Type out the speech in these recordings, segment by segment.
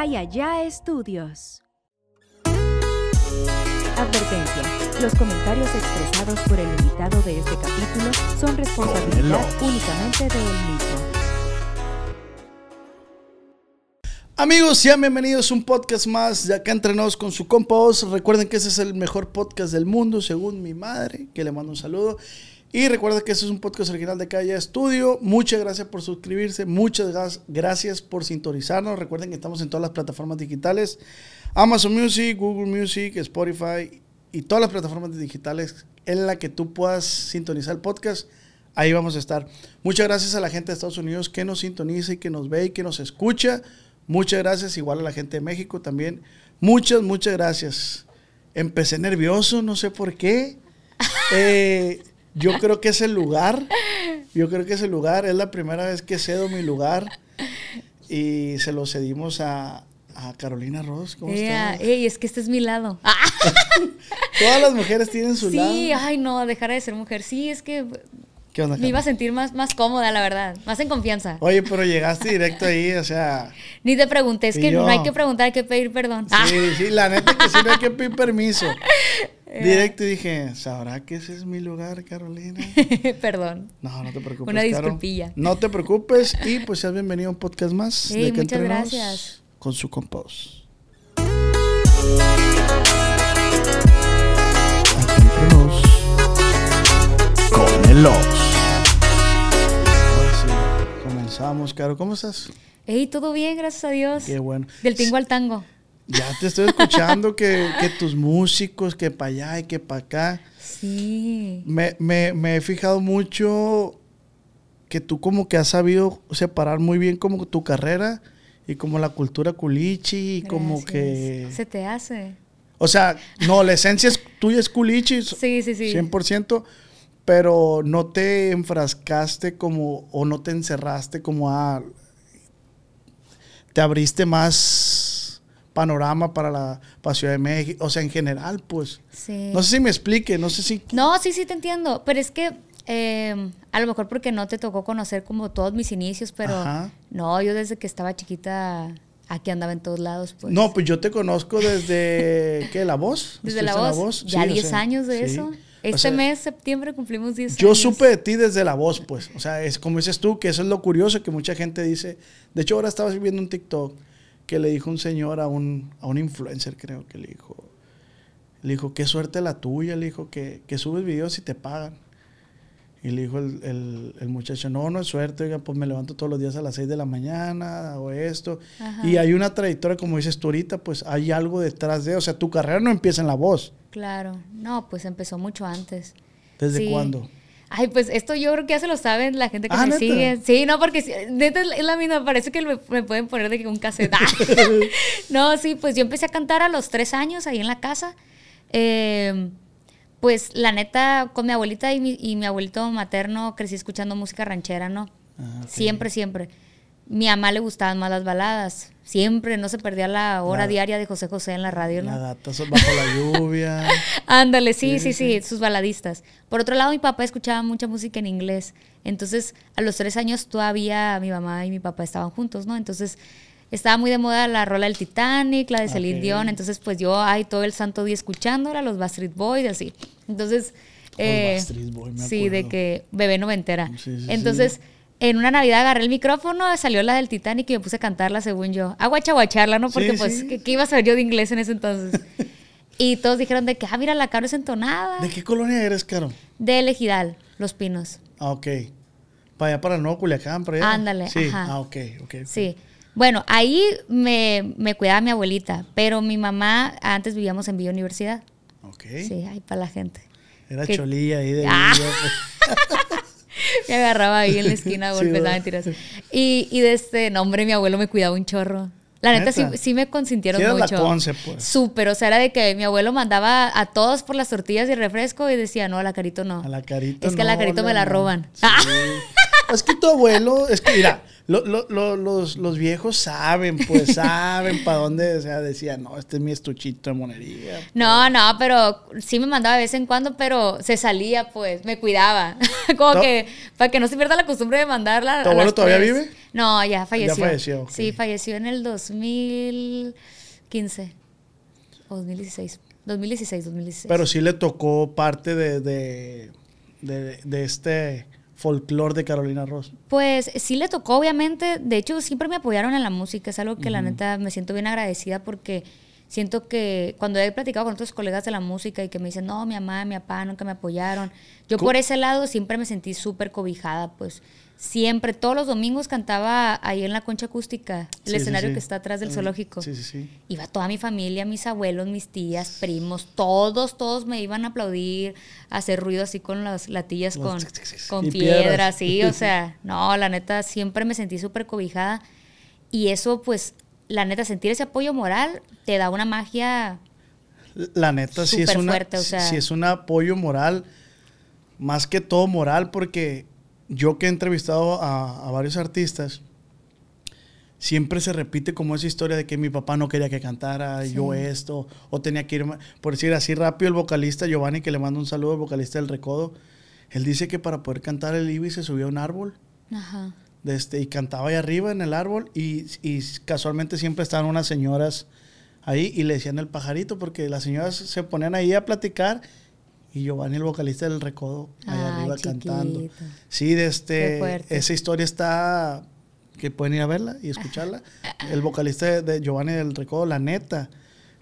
Acá y allá estudios. Advertencia. Los comentarios expresados por el invitado de este capítulo son responsabilidad únicamente de él mismo. Amigos, sean bienvenidos a un podcast más de acá entrenados con su compa Oz. Recuerden que ese es el mejor podcast del mundo, según mi madre, que le mando un saludo. Y recuerden que este es un podcast original de Calle Estudio. Muchas gracias por suscribirse, muchas gracias por sintonizarnos. Recuerden que estamos en todas las plataformas digitales: Amazon Music, Google Music, Spotify y todas las plataformas digitales en la que tú puedas sintonizar el podcast. Ahí vamos a estar. Muchas gracias a la gente de Estados Unidos que nos sintoniza y que nos ve y que nos escucha. Muchas gracias, igual a la gente de México también. Muchas, muchas gracias. Empecé nervioso, no sé por qué. Eh, yo creo que es el lugar. Yo creo que es el lugar. Es la primera vez que cedo mi lugar. Y se lo cedimos a, a Carolina Ross. ¿Cómo Yeah. estás? Ey, es que este es mi lado. Todas las mujeres tienen su lado. sí, ay, no, dejar de ser mujer. Sí, es que ¿Qué onda, me iba a sentir más, más cómoda, la verdad. Más en confianza. Oye, pero llegaste directo ahí, o sea. Ni te pregunté, es que yo. no hay que preguntar, hay que pedir perdón. Ah, Sí, sí, la neta que sí no hay que pedir permiso. Directo y dije, ¿sabrá que ese es mi lugar, Carolina? perdón. No, no te preocupes. Una Caro. disculpilla. No te preocupes y pues seas bienvenido a un podcast más. Sí, de que muchas gracias. Con su compós. Oz. Ahora sí, comenzamos, Caro. ¿Cómo estás? Ey, todo bien, gracias a Dios. Qué bueno. Del tingo al tango. Ya te estoy escuchando que, que tus músicos, que para allá y que para acá. Sí. Me, me- me he fijado mucho que tú como que has sabido separar muy bien como tu carrera y como la cultura culichi y como que... Se te hace. O sea, no, la esencia es, tuya es culichi, Sí, sí, sí. 100%, pero no te enfrascaste como, o no te encerraste como a... Te abriste más panorama para la para Ciudad de México, o sea, en general, pues. Sí. No sé si me explique, no sé si... No, sí, sí te entiendo, pero es que eh, a lo mejor porque no te tocó conocer como todos mis inicios, pero Ajá. no, yo desde que estaba chiquita aquí andaba en todos lados, pues. No, pues yo te conozco desde, ¿qué? ¿La Voz? desde la ¿Estuviste en voz, ya Sí, o 10 sea, años de sí. eso. O Este sea, mes, septiembre, cumplimos 10 Yo años. supe de ti desde La Voz, pues. O sea, es como dices tú, que eso es lo curioso, que mucha gente dice... De hecho, ahora estaba viendo un TikTok que le dijo un señor a un, a un influencer, creo que le dijo... Le dijo, qué suerte la tuya, le dijo, que, que subes videos y te pagan. Y le dijo el, el- el muchacho, no, no es suerte, oiga, pues me levanto todos los días a las 6 de la mañana, hago esto. Ajá. Y hay una trayectoria, como dices tú ahorita, pues hay algo detrás de, o sea, tu carrera no empieza en la voz. Claro, no, pues empezó mucho antes. ¿Desde Sí. cuándo? Ay, pues esto yo creo que ya se lo saben la gente que Ah, me ¿neta? sigue. Sí, no, porque neta es la misma, parece que me, me pueden poner de que un cassette. Ah. no, sí, pues yo empecé a cantar a los tres años ahí en la casa. Eh, pues la neta, con mi abuelita y mi, y mi abuelito materno crecí escuchando música ranchera, ¿no? Ah. Siempre, siempre. Mi mamá le gustaban más las baladas. Siempre, no se perdía la hora La- diaria de José José en la radio, ¿no? La gata so- bajo la lluvia. Ándale, sí, sí, sí, sus baladistas. Por otro lado, mi papá escuchaba mucha música en inglés. Entonces, a los tres años todavía mi mamá y mi papá estaban juntos, ¿no? Entonces, estaba muy de moda la rola del Titanic, la de Celine. Dion. Entonces, pues yo ahí todo el santo día escuchándola, los Backstreet Boys, así. Entonces, eh, Boys, me sí, de que bebé noventera. Sí, sí, Entonces, sí. en una Navidad agarré el micrófono, salió la del Titanic y me puse a cantarla según yo. A guachaguacharla, ¿no? Porque pues. ¿qué, qué iba a saber yo de inglés en ese entonces? y todos dijeron de que, ah, mira, la Caro es entonada. ¿De qué colonia eres, Caro? De Elegidal, Los Pinos. Ah, ok. Para allá, para el Nuevo Culiacán, para allá. Ándale, Sí, ajá. ah, ok, ok. ok. Sí. Bueno, ahí me, me cuidaba mi abuelita, pero mi mamá, antes vivíamos en Villa Universidad. Ok. Sí, ahí para la gente. Era Que- cholilla ahí de Ah. Me agarraba ahí en la esquina a Sí, golpes, ¿verdad? mentiras. Y, y de este, no, hombre, mi abuelo me cuidaba un chorro. La neta, sí, ¿Neta? sí me consintieron Sí la mucho. conce, pues. Súper, o sea, era de que mi abuelo mandaba a todos por las tortillas y refresco y decía, no, a la carito no. A la carita. Es que a la carito me la roban. Sí. es que tu abuelo, es que mira, lo- lo- lo- los, los viejos saben, pues saben para dónde, o sea, decía, no, este es mi estuchito de monería. No, no, pero sí me mandaba de vez en cuando, pero se salía, pues, me cuidaba. Como No. que, para que no se pierda la costumbre de mandarla. ¿Tu abuelo todavía tres. vive? No, ya falleció. falleció, ok. Sí, falleció en el 2015. O 2016. 2016, 2016. Pero sí le tocó parte de, de, de, de este folclore de Carolina Ross. Pues sí le tocó, obviamente. De hecho, siempre me apoyaron en la música. Es algo que la neta me siento bien agradecida porque siento que cuando he platicado con otros colegas de la música y que me dicen, no, mi mamá, mi papá nunca me apoyaron. Yo ¿Cómo? por ese lado siempre me sentí súper cobijada, pues. Siempre, todos los domingos cantaba ahí en la concha acústica, el Sí, escenario sí. que está atrás del Mm, zoológico. Sí, sí, sí. Iba toda mi familia, mis abuelos, mis tías, primos, todos, todos me iban a aplaudir, a hacer ruido así con las latillas, con, con y piedras, piedras. sí, o sea, no, la neta, siempre me sentí súper cobijada. Y eso, pues, la neta, sentir ese apoyo moral te da una magia. La neta, sí es, Súper una, fuerte, o sea. sí es un apoyo moral, más que todo moral, porque yo que he entrevistado a, a varios artistas, siempre se repite como esa historia de que mi papá no quería que cantara, yo esto, o tenía que ir, por decir así rápido, el vocalista Giovanni, que le mando un saludo, el vocalista del Recodo, él dice que para poder cantar el Ibis se subió a un árbol. Ajá. de este, y cantaba ahí arriba en el árbol y, y casualmente siempre estaban unas señoras ahí y le decían el pajarito porque las señoras se ponían ahí a platicar y Giovanni el vocalista del recodo ahí Ay, arriba cantando. Sí, de este esa historia está que pueden ir a verla y escucharla. El vocalista de, Giovanni del recodo, la neta.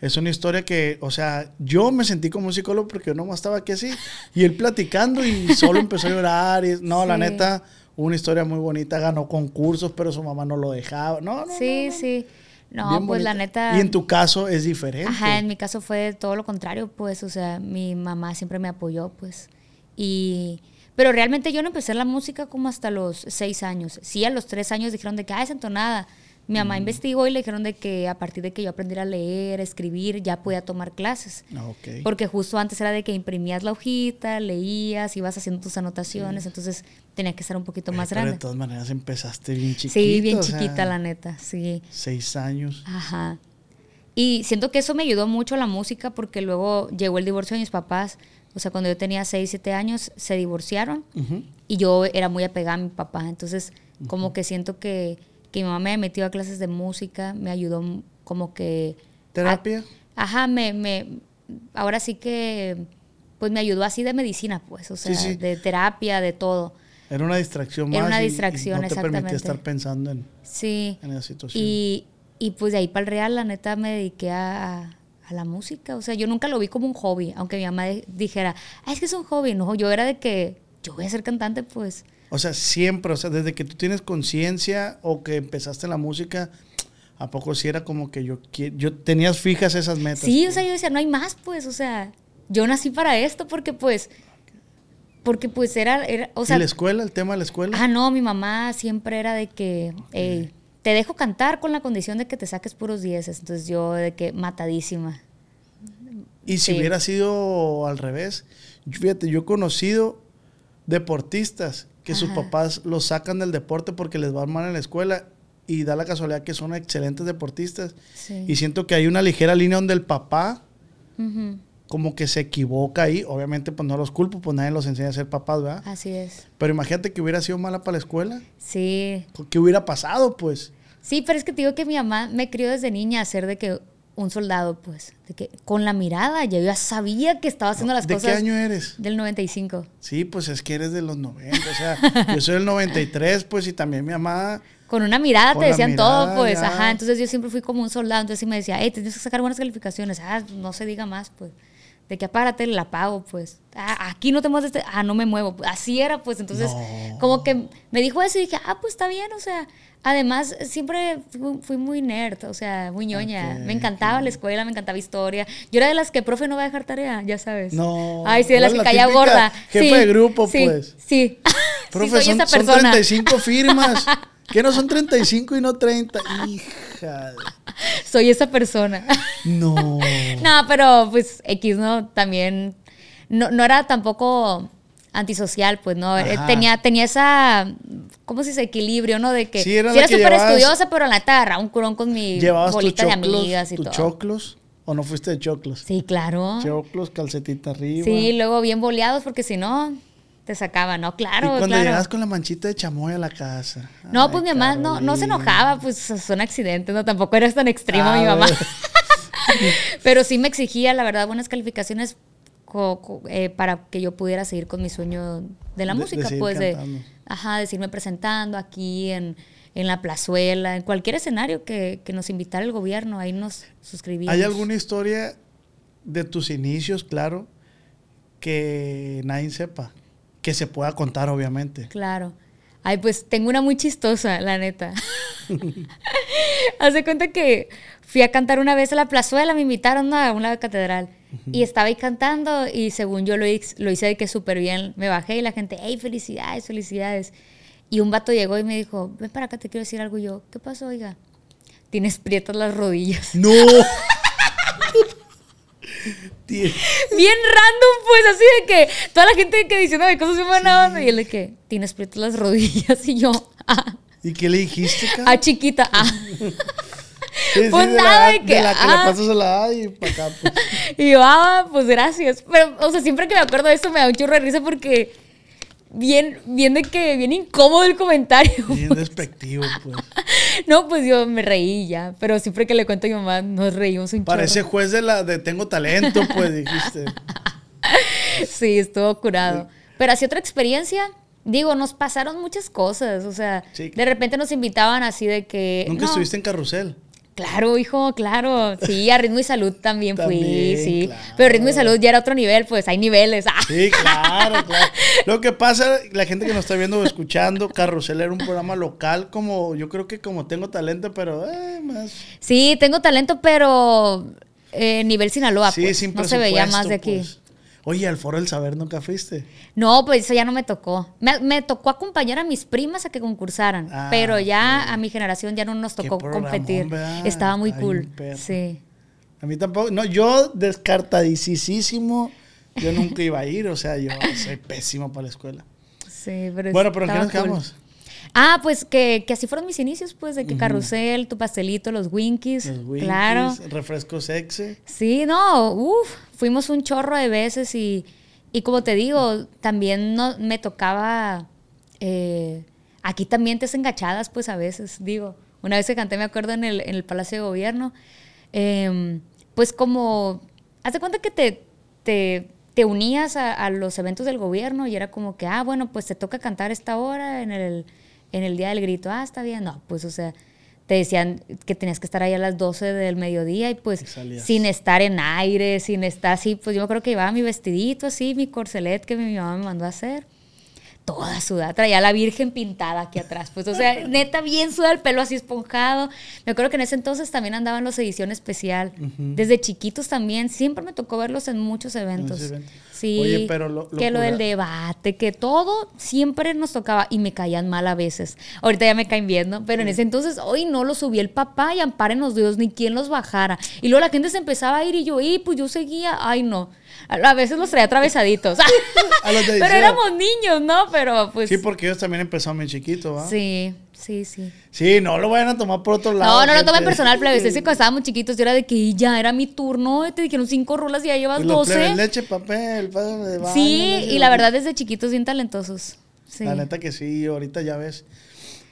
Es una historia que, o sea, yo me sentí como un psicólogo porque yo nomás estaba aquí así y él platicando y solo empezó a llorar y no, la neta, una historia muy bonita, ganó concursos, pero su mamá no lo dejaba. No, no, Sí, no, no. sí. No, Bien pues la neta. Y en tu caso es diferente. Ajá, en mi caso fue todo lo contrario, pues, o sea, mi mamá siempre me apoyó, pues. Y, pero realmente yo no empecé la música como hasta los seis años. Sí, a los tres años dijeron de que, ah, es entonada. Mi mamá Mm. investigó y le dijeron de que a partir de que yo aprendiera a leer, a escribir, ya podía tomar clases. Ah, ok. Porque justo antes era de que imprimías la hojita, leías, ibas haciendo tus anotaciones, entonces tenía que ser un poquito Oye, más pero grande. de todas maneras empezaste bien chiquita. Sí, bien o sea, chiquita, la neta, sí. Seis años. Ajá. Y siento que eso me ayudó mucho a la música porque luego llegó el divorcio de mis papás. O sea, cuando yo tenía 6, 7 años, se divorciaron y yo era muy apegada a mi papá. Entonces, como que siento que, que mi mamá me metió a clases de música, me ayudó como que... ¿Terapia? a- ajá, me, me... Ahora sí que... Pues me ayudó así de medicina, pues. O sea, sí. de terapia, de todo. Era una distracción más. Era una y- y distracción, no te permitía exactamente. estar pensando en, Sí. en esa situación. Y, y pues de ahí para el real, la neta, me dediqué a, a la música. O sea, yo nunca lo vi como un hobby, aunque mi mamá de- dijera, ah, es que es un hobby. No, yo era de que yo voy a ser cantante, pues. O sea, siempre, o sea, desde que tú tienes conciencia o que empezaste en la música, ¿a poco sí era como que yo yo tenías fijas esas metas? Sí, o sea, yo decía, no hay más, pues. O sea, yo nací para esto porque, pues, porque pues era, era o sea, ¿Y la escuela, el tema de la escuela? ah, no, mi mamá siempre era de que, "Ey, te dejo cantar con la condición de que te saques puros dieces. Entonces yo de que matadísima. y si sí. hubiera sido al revés, fíjate, yo he conocido deportistas que sus papás los sacan del deporte porque les va mal en la escuela y da la casualidad que son excelentes deportistas. Sí. Y siento que hay una ligera línea donde el papá como que se equivoca ahí. Obviamente, pues no los culpo, pues nadie los enseña a ser papás, ¿verdad? Así es. Pero imagínate que hubiera sido mala para la escuela. Sí, ¿Qué hubiera pasado, pues? Sí, pero es que te digo que mi mamá me crió desde niña a ser de que un soldado, pues, de que con la mirada ya yo ya sabía que estaba haciendo las ¿De cosas qué año eres? del 95. Sí, pues es que eres de los 90. O sea, yo soy del 93, pues, y también mi mamá. Con una mirada Con te decían mirada, todo, pues, ya. ajá. Entonces yo siempre fui como un soldado, entonces sí me decía, hey, tienes que sacar buenas calificaciones. Ah, no se diga más, pues. De que apárate, la pago, pues. Ah, aquí no te mueves, este- ah, no me muevo. Así era, pues. Entonces, No. como que me dijo eso y dije, ah, pues está bien, o sea. Además, siempre fui, fui muy nerd, o sea, muy ñoña. Me encantaba la escuela, me encantaba historia. Yo era de las que, profe, no va a dejar tarea, ya sabes. No. Ay, sí, de las que la caía gorda. jefa Sí, de grupo, sí, pues. Sí. Profe, soy son, son persona. 35 firmas. ¿Qué no son 35 y no 30? Hija. Soy esa persona. No. No, pero pues X, ¿no? También no, no era tampoco antisocial, pues, ¿no? Eh, Ajá. Tenía, tenía esa, ¿cómo se dice? Equilibrio, ¿no? De que Sí, sí era la súper estudiosa, pero la neta agarraba un curón con mi ¿Llevabas tus bolita de amigas y tus todo. choclos? ¿O no fuiste de choclos? Sí, claro. Choclos, calcetita arriba. Sí, luego bien boleados porque si no, te sacaban, ¿no? y Claro, cuando claro. llegas con la manchita de chamoy a la casa. No, Ay, pues mi mamá no, no se enojaba, pues son accidentes, ¿no? Tampoco eres tan extremo Ah, mi mamá. bueno. Pero sí me exigía, la verdad, buenas calificaciones co- co- eh, para que yo pudiera seguir con mi sueño de la De- música, pues de, ajá, de seguirme presentando aquí en, en la plazuela, en cualquier escenario que, que nos invitara el gobierno, ahí nos suscribíamos. ¿Hay alguna historia de tus inicios, claro, que nadie sepa? Que se pueda contar, obviamente. Claro. Ay, pues tengo una muy chistosa, la neta. Haz de cuenta que fui a cantar una vez a la plazuela, me invitaron a una catedral. Y estaba ahí cantando y según yo lo, hice- lo hice de que súper bien. Me bajé y la gente, hey, felicidades, felicidades. Y un vato llegó y me dijo, ven para acá, te quiero decir algo. Y yo, ¿qué pasó, oiga? Tienes prietas las rodillas. ¡No! Bien random, pues, así de que toda la gente que diciéndome cosas bien buena onda. Y él de que, tienes prietas las rodillas. Y yo, ah, ¿Y qué le dijiste, cara? ah chiquita, ah. Sí, sí, pues de nada, de que, de la que le ah. pasas a la A y para acá, pues. Y yo, ah, pues gracias. Pero, o sea, siempre que me acuerdo de esto me da un chorro de risa porque bien, bien de que, bien incómodo el comentario. Bien despectivo, pues. No, pues yo me reí ya. Pero siempre que le cuento a mi mamá, nos reímos un Parece chorro. juez de la de Tengo Talento, pues, dijiste. Sí, estuvo curado. Pero así otra experiencia. Digo, nos pasaron muchas cosas. O sea, Sí. de repente nos invitaban así de que. Nunca no, estuviste en carrusel. Claro, hijo, claro. Sí, a Ritmo y Salud también, fui, sí. claro. Pero Ritmo y Salud ya era otro nivel, pues hay niveles. Ah. Sí, claro, claro. Lo que pasa, la gente que nos está viendo o escuchando, Carrusel era un programa local, como yo creo que como tengo talento, pero eh, más. Sí, tengo talento, pero eh, nivel Sinaloa, sí, pues. sin no se veía más de aquí. pues. Oye, al Foro del Saber nunca fuiste. No, pues eso ya no me tocó. Me, me tocó acompañar a mis primas a que concursaran, Ah, pero ya a mi generación ya no nos tocó competir. ¿verdad? Estaba muy Está cool. Sí. A mí tampoco. No, yo descartadísimo. Yo nunca iba a ir, o sea, yo soy pésimo para la escuela. Sí, pero Bueno, pero ¿en qué nos cool. quedamos? Ah, pues que, que así fueron mis inicios, pues, de que carrusel, tu pastelito, los Winkies. Los Winkies, claro. refrescos sexy. Sí, no, uff, fuimos un chorro de veces y, y como te digo, también no, me tocaba, eh, aquí también te hacen gachadas, pues a veces, digo, una vez que canté, me acuerdo, en el, en el Palacio de Gobierno, em, pues como, haz de cuenta que te, te, te unías a, a los eventos del gobierno y era como que, ah, bueno, pues te toca cantar esta hora en el, en el Día del Grito, ah, está bien, no, pues o sea... Te decían que tenías que estar ahí a las 12 del mediodía y pues Y sin estar en aire, sin estar así, pues yo creo que llevaba mi vestidito así, mi corselet que mi mamá me mandó a hacer. Toda sudada, traía a la Virgen pintada aquí atrás, pues o sea, neta bien sudada, el pelo así esponjado. Me acuerdo que en ese entonces también andaban los edición especial. Desde chiquitos también, siempre me tocó verlos en muchos eventos. evento. Sí, Oye, pero lo- lo que lo del debate, que todo siempre nos tocaba y me caían mal a veces. Ahorita ya me caen bien, ¿no? Pero en ese entonces, hoy no los subía el papá y ampárenos Dios, ni quien los bajara. Y luego la gente se empezaba a ir y yo, y pues yo seguía, ay no. A veces los traía atravesaditos. Pero éramos niños, ¿no? Pero pues. Sí, porque ellos también empezaron bien chiquitos, ¿va? Sí, sí, sí. Sí, no lo vayan a tomar por otro lado. No, no lo tomen personal, plebes. Es que estábamos chiquitos yo era de que ya era mi turno, te dijeron cinco rolas y ya llevas 12. leche, papel, de Sí, y la verdad desde chiquitos bien talentosos. Sí. La neta que sí, ahorita ya ves.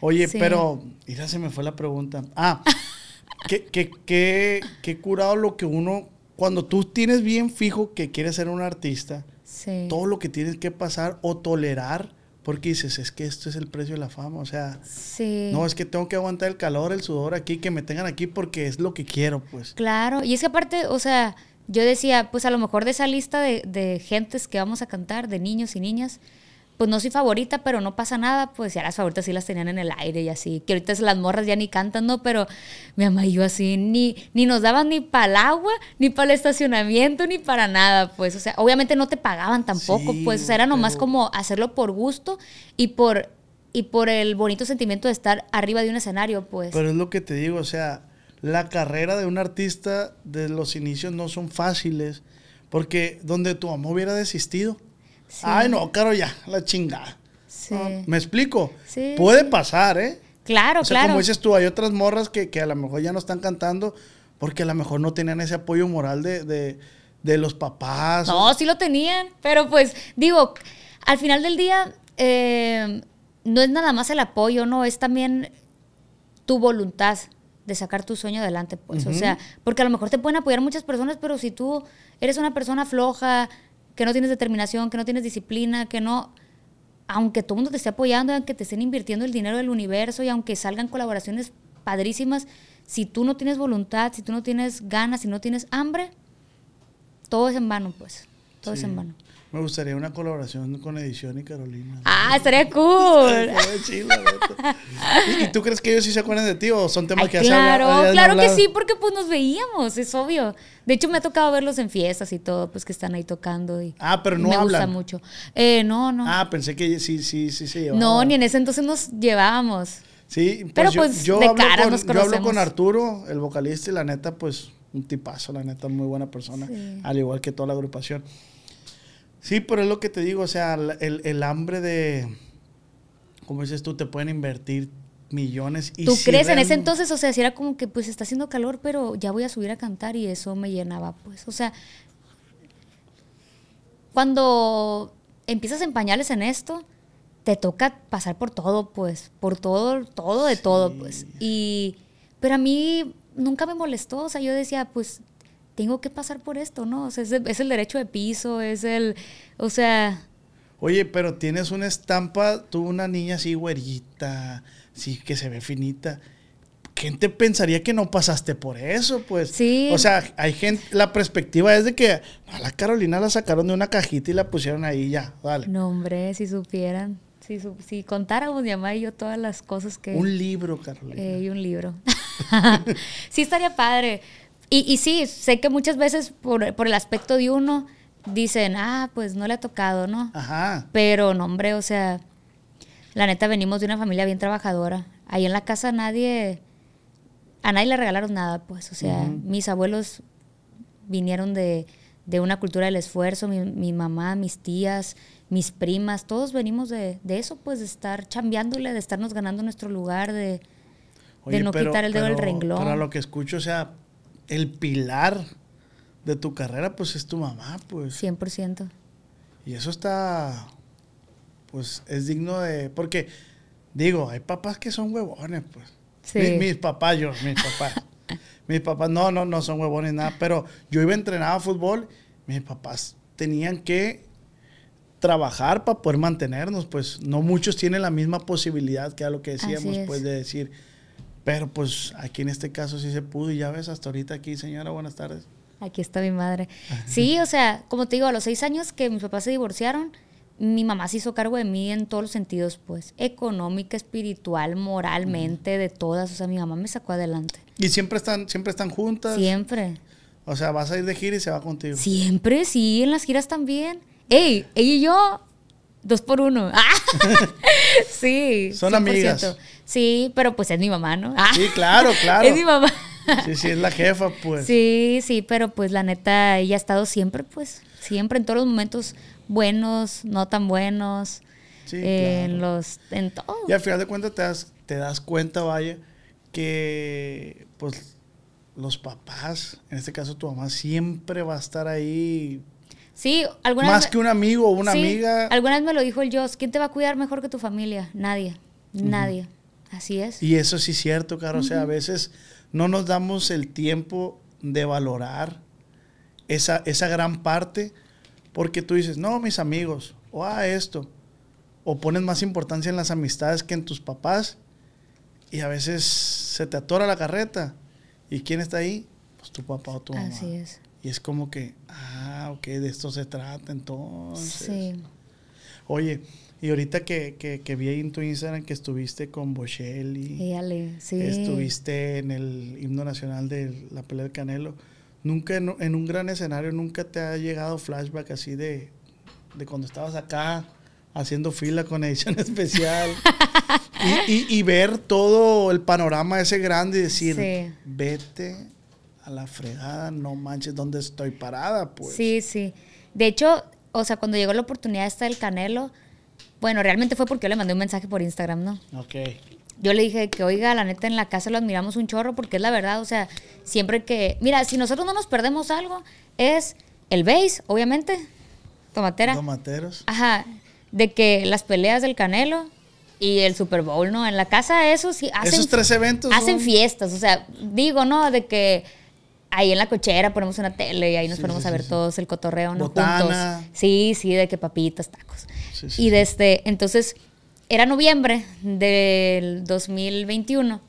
Oye, Sí. pero, mira, se me fue la pregunta. Ah, ¿qué, qué, qué, qué curado lo que uno, cuando tú tienes bien fijo que quieres ser un artista, Sí. todo lo que tienes que pasar o tolerar, porque dices, es que esto es el precio de la fama, o sea, Sí. no, es que tengo que aguantar el calor, el sudor aquí, que me tengan aquí porque es lo que quiero, pues. Claro, y es que aparte, o sea, yo decía, pues a lo mejor de esa lista de, de gentes que vamos a cantar, de niños y niñas, pues no soy favorita, pero no pasa nada, pues ya las favoritas sí las tenían en el aire y así, que ahorita las morras ya ni cantan, ¿no? Pero mi mamá y yo así, ni, ni nos daban ni para el agua, ni para el estacionamiento, ni para nada, pues, o sea, obviamente no te pagaban tampoco, Sí, pues, o sea, era nomás pero- como hacerlo por gusto y por, y por el bonito sentimiento de estar arriba de un escenario, pues. Pero es lo que te digo, o sea, la carrera de un artista de los inicios no son fáciles, porque donde tu mamá hubiera desistido. Sí. Ay, no, caro, ya, la chingada. Sí. ¿Me explico? Sí, Puede pasar, ¿eh? Claro, o sea, claro. como dices tú, hay otras morras que, que a lo mejor ya no están cantando porque a lo mejor no tenían ese apoyo moral de, de, de los papás. No, sí lo tenían, pero pues digo, al final del día eh, no es nada más el apoyo, no, es también tu voluntad de sacar tu sueño adelante, pues, o sea, porque a lo mejor te pueden apoyar muchas personas, pero si tú eres una persona floja, que no tienes determinación, que no tienes disciplina, que no, aunque todo el mundo te esté apoyando, aunque te estén invirtiendo el dinero del universo y aunque salgan colaboraciones padrísimas, si tú no tienes voluntad, si tú no tienes ganas, si no tienes hambre, todo es en vano, pues. Todo es en vano. Me gustaría una colaboración con Edición y Carolina. Ah, estaría cool. ¿Y, tú crees que ellos sí se acuerdan de ti o son temas Ay, que claro, han claro que sí, porque pues nos veíamos, es obvio. De hecho, me ha tocado verlos en fiestas y todo, pues que están ahí tocando y, Ah, pero no me gusta hablan. mucho. Eh, no, no. Ah, pensé que sí, sí, sí se llevaban. no, ni en ese entonces nos llevábamos. Sí, pues Pero, yo, pues, yo de hablo caras con, nos yo hablo con Arturo, el vocalista, y la neta, pues, un tipazo, la neta, muy buena persona, Sí. al igual que toda la agrupación. Sí, pero es lo que te digo, o sea, el, el hambre de, como dices tú, te pueden invertir millones. Y ¿Tú si crees en ese entonces? O sea, si era como que pues está haciendo calor, pero ya voy a subir a cantar y eso me llenaba, pues. O sea, cuando empiezas en pañales en esto, te toca pasar por todo, pues, por todo, todo de todo, pues. Y, pero a mí nunca me molestó, o sea, yo decía, pues, tengo que pasar por esto, ¿no? O sea, es el, es el derecho de piso, es el, o sea, Oye, pero tienes una estampa, tú una niña así güerita, sí, que se ve finita. Gente pensaría que no pasaste por eso, pues. Sí. O sea, hay gente, la perspectiva es de que a la Carolina la sacaron de una cajita y la pusieron ahí ya, dale. no, hombre, si supieran, si, si contáramos, mi mamá y yo todas las cosas que... Un libro, Carolina. Eh, y un libro. sí, estaría padre. Y, y sí, sé que muchas veces por, por el aspecto de uno dicen, ah, pues no le ha tocado, ¿no? Ajá. Pero no, hombre, o sea, la neta venimos de una familia bien trabajadora. Ahí en la casa nadie, a nadie le regalaron nada, pues. O sea, mis abuelos vinieron de, de una cultura del esfuerzo, mi, mi mamá, mis tías, mis primas, todos venimos de, de eso, pues, de estar chambeándole, de estarnos ganando nuestro lugar, de, de no quitar el dedo del renglón. Pero a lo que escucho, o sea, el pilar de tu carrera, pues es tu mamá, pues. 100%. Y eso está, pues es digno de, porque digo, hay papás que son huevones, pues. Sí. Mi- mis papás, yo, mis papás. mis papás, no, no, no son huevones, nada, pero yo iba a entrenar a fútbol, mis papás tenían que trabajar para poder mantenernos, pues no muchos tienen la misma posibilidad que a lo que decíamos, pues de decir, pero pues aquí en este caso sí se pudo y ya ves hasta ahorita aquí, señora, buenas tardes. Aquí está mi madre. Sí, o sea, como te digo, a los seis años que mis papás se divorciaron, mi mamá se hizo cargo de mí en todos los sentidos, pues, económica, espiritual, moralmente, de todas. O sea, mi mamá me sacó adelante. Y siempre están, siempre están juntas. Siempre. O sea, vas a ir de gira y se va contigo. Siempre, sí, en las giras también. ¡Ey! Ella y yo, dos por uno. ¡Ah! sí. Son 100%. amigas. Sí, pero pues es mi mamá, ¿no? ¡Ah! Sí, claro, claro. Es mi mamá. Sí, sí, es la jefa, pues. Sí, sí, pero pues la neta, ella ha estado siempre, pues, siempre en todos los momentos buenos, no tan buenos, Sí, en claro. los, en todo. Y al final de cuentas te das, te das cuenta, vaya, que pues los papás, en este caso tu mamá, siempre va a estar ahí. Sí, alguna Más que un amigo o una sí, amiga. Alguna vez me lo dijo el Joss, ¿quién te va a cuidar mejor que tu familia? Nadie, nadie. Así es. Y eso sí es cierto, Caro. O sea, a veces no nos damos el tiempo de valorar esa, esa gran parte porque tú dices, no, mis amigos, o ah, esto. O pones más importancia en las amistades que en tus papás y a veces se te atora la carreta. ¿Y quién está ahí? Pues tu papá o tu mamá. Así es. Y es como que, ah, ok, de esto se trata entonces. Sí. Oye, y ahorita que, que, que vi ahí en tu Instagram que estuviste con Bocelli, sí. estuviste en el himno nacional de la pelea del Canelo, nunca en, en un gran escenario, nunca te ha llegado flashback así de, de cuando estabas acá haciendo fila con edición especial y, y- y ver todo el panorama ese grande y decir, Sí. vete a la fregada, no manches, ¿dónde estoy parada? Pues. Sí, sí. De hecho, o sea, cuando llegó la oportunidad esta del Canelo, bueno, realmente fue porque yo le mandé un mensaje por Instagram, ¿no? Ok. Yo le dije que, oiga, la neta en la casa lo admiramos un chorro porque es la verdad, o sea, siempre que, mira, si nosotros no nos perdemos algo, es el base, obviamente, tomatera. Tomateros. Ajá, de que las peleas del Canelo y el Super Bowl, ¿no? En la casa eso sí hacen Esos tres eventos hacen son- fiestas, o sea, digo, ¿no? De que ahí en la cochera ponemos una tele y ahí nos Sí, ponemos sí, a ver sí, todos el cotorreo, ¿no? Botana. Juntos. Sí, sí, de que papitas, tacos. Y desde entonces era noviembre del 2021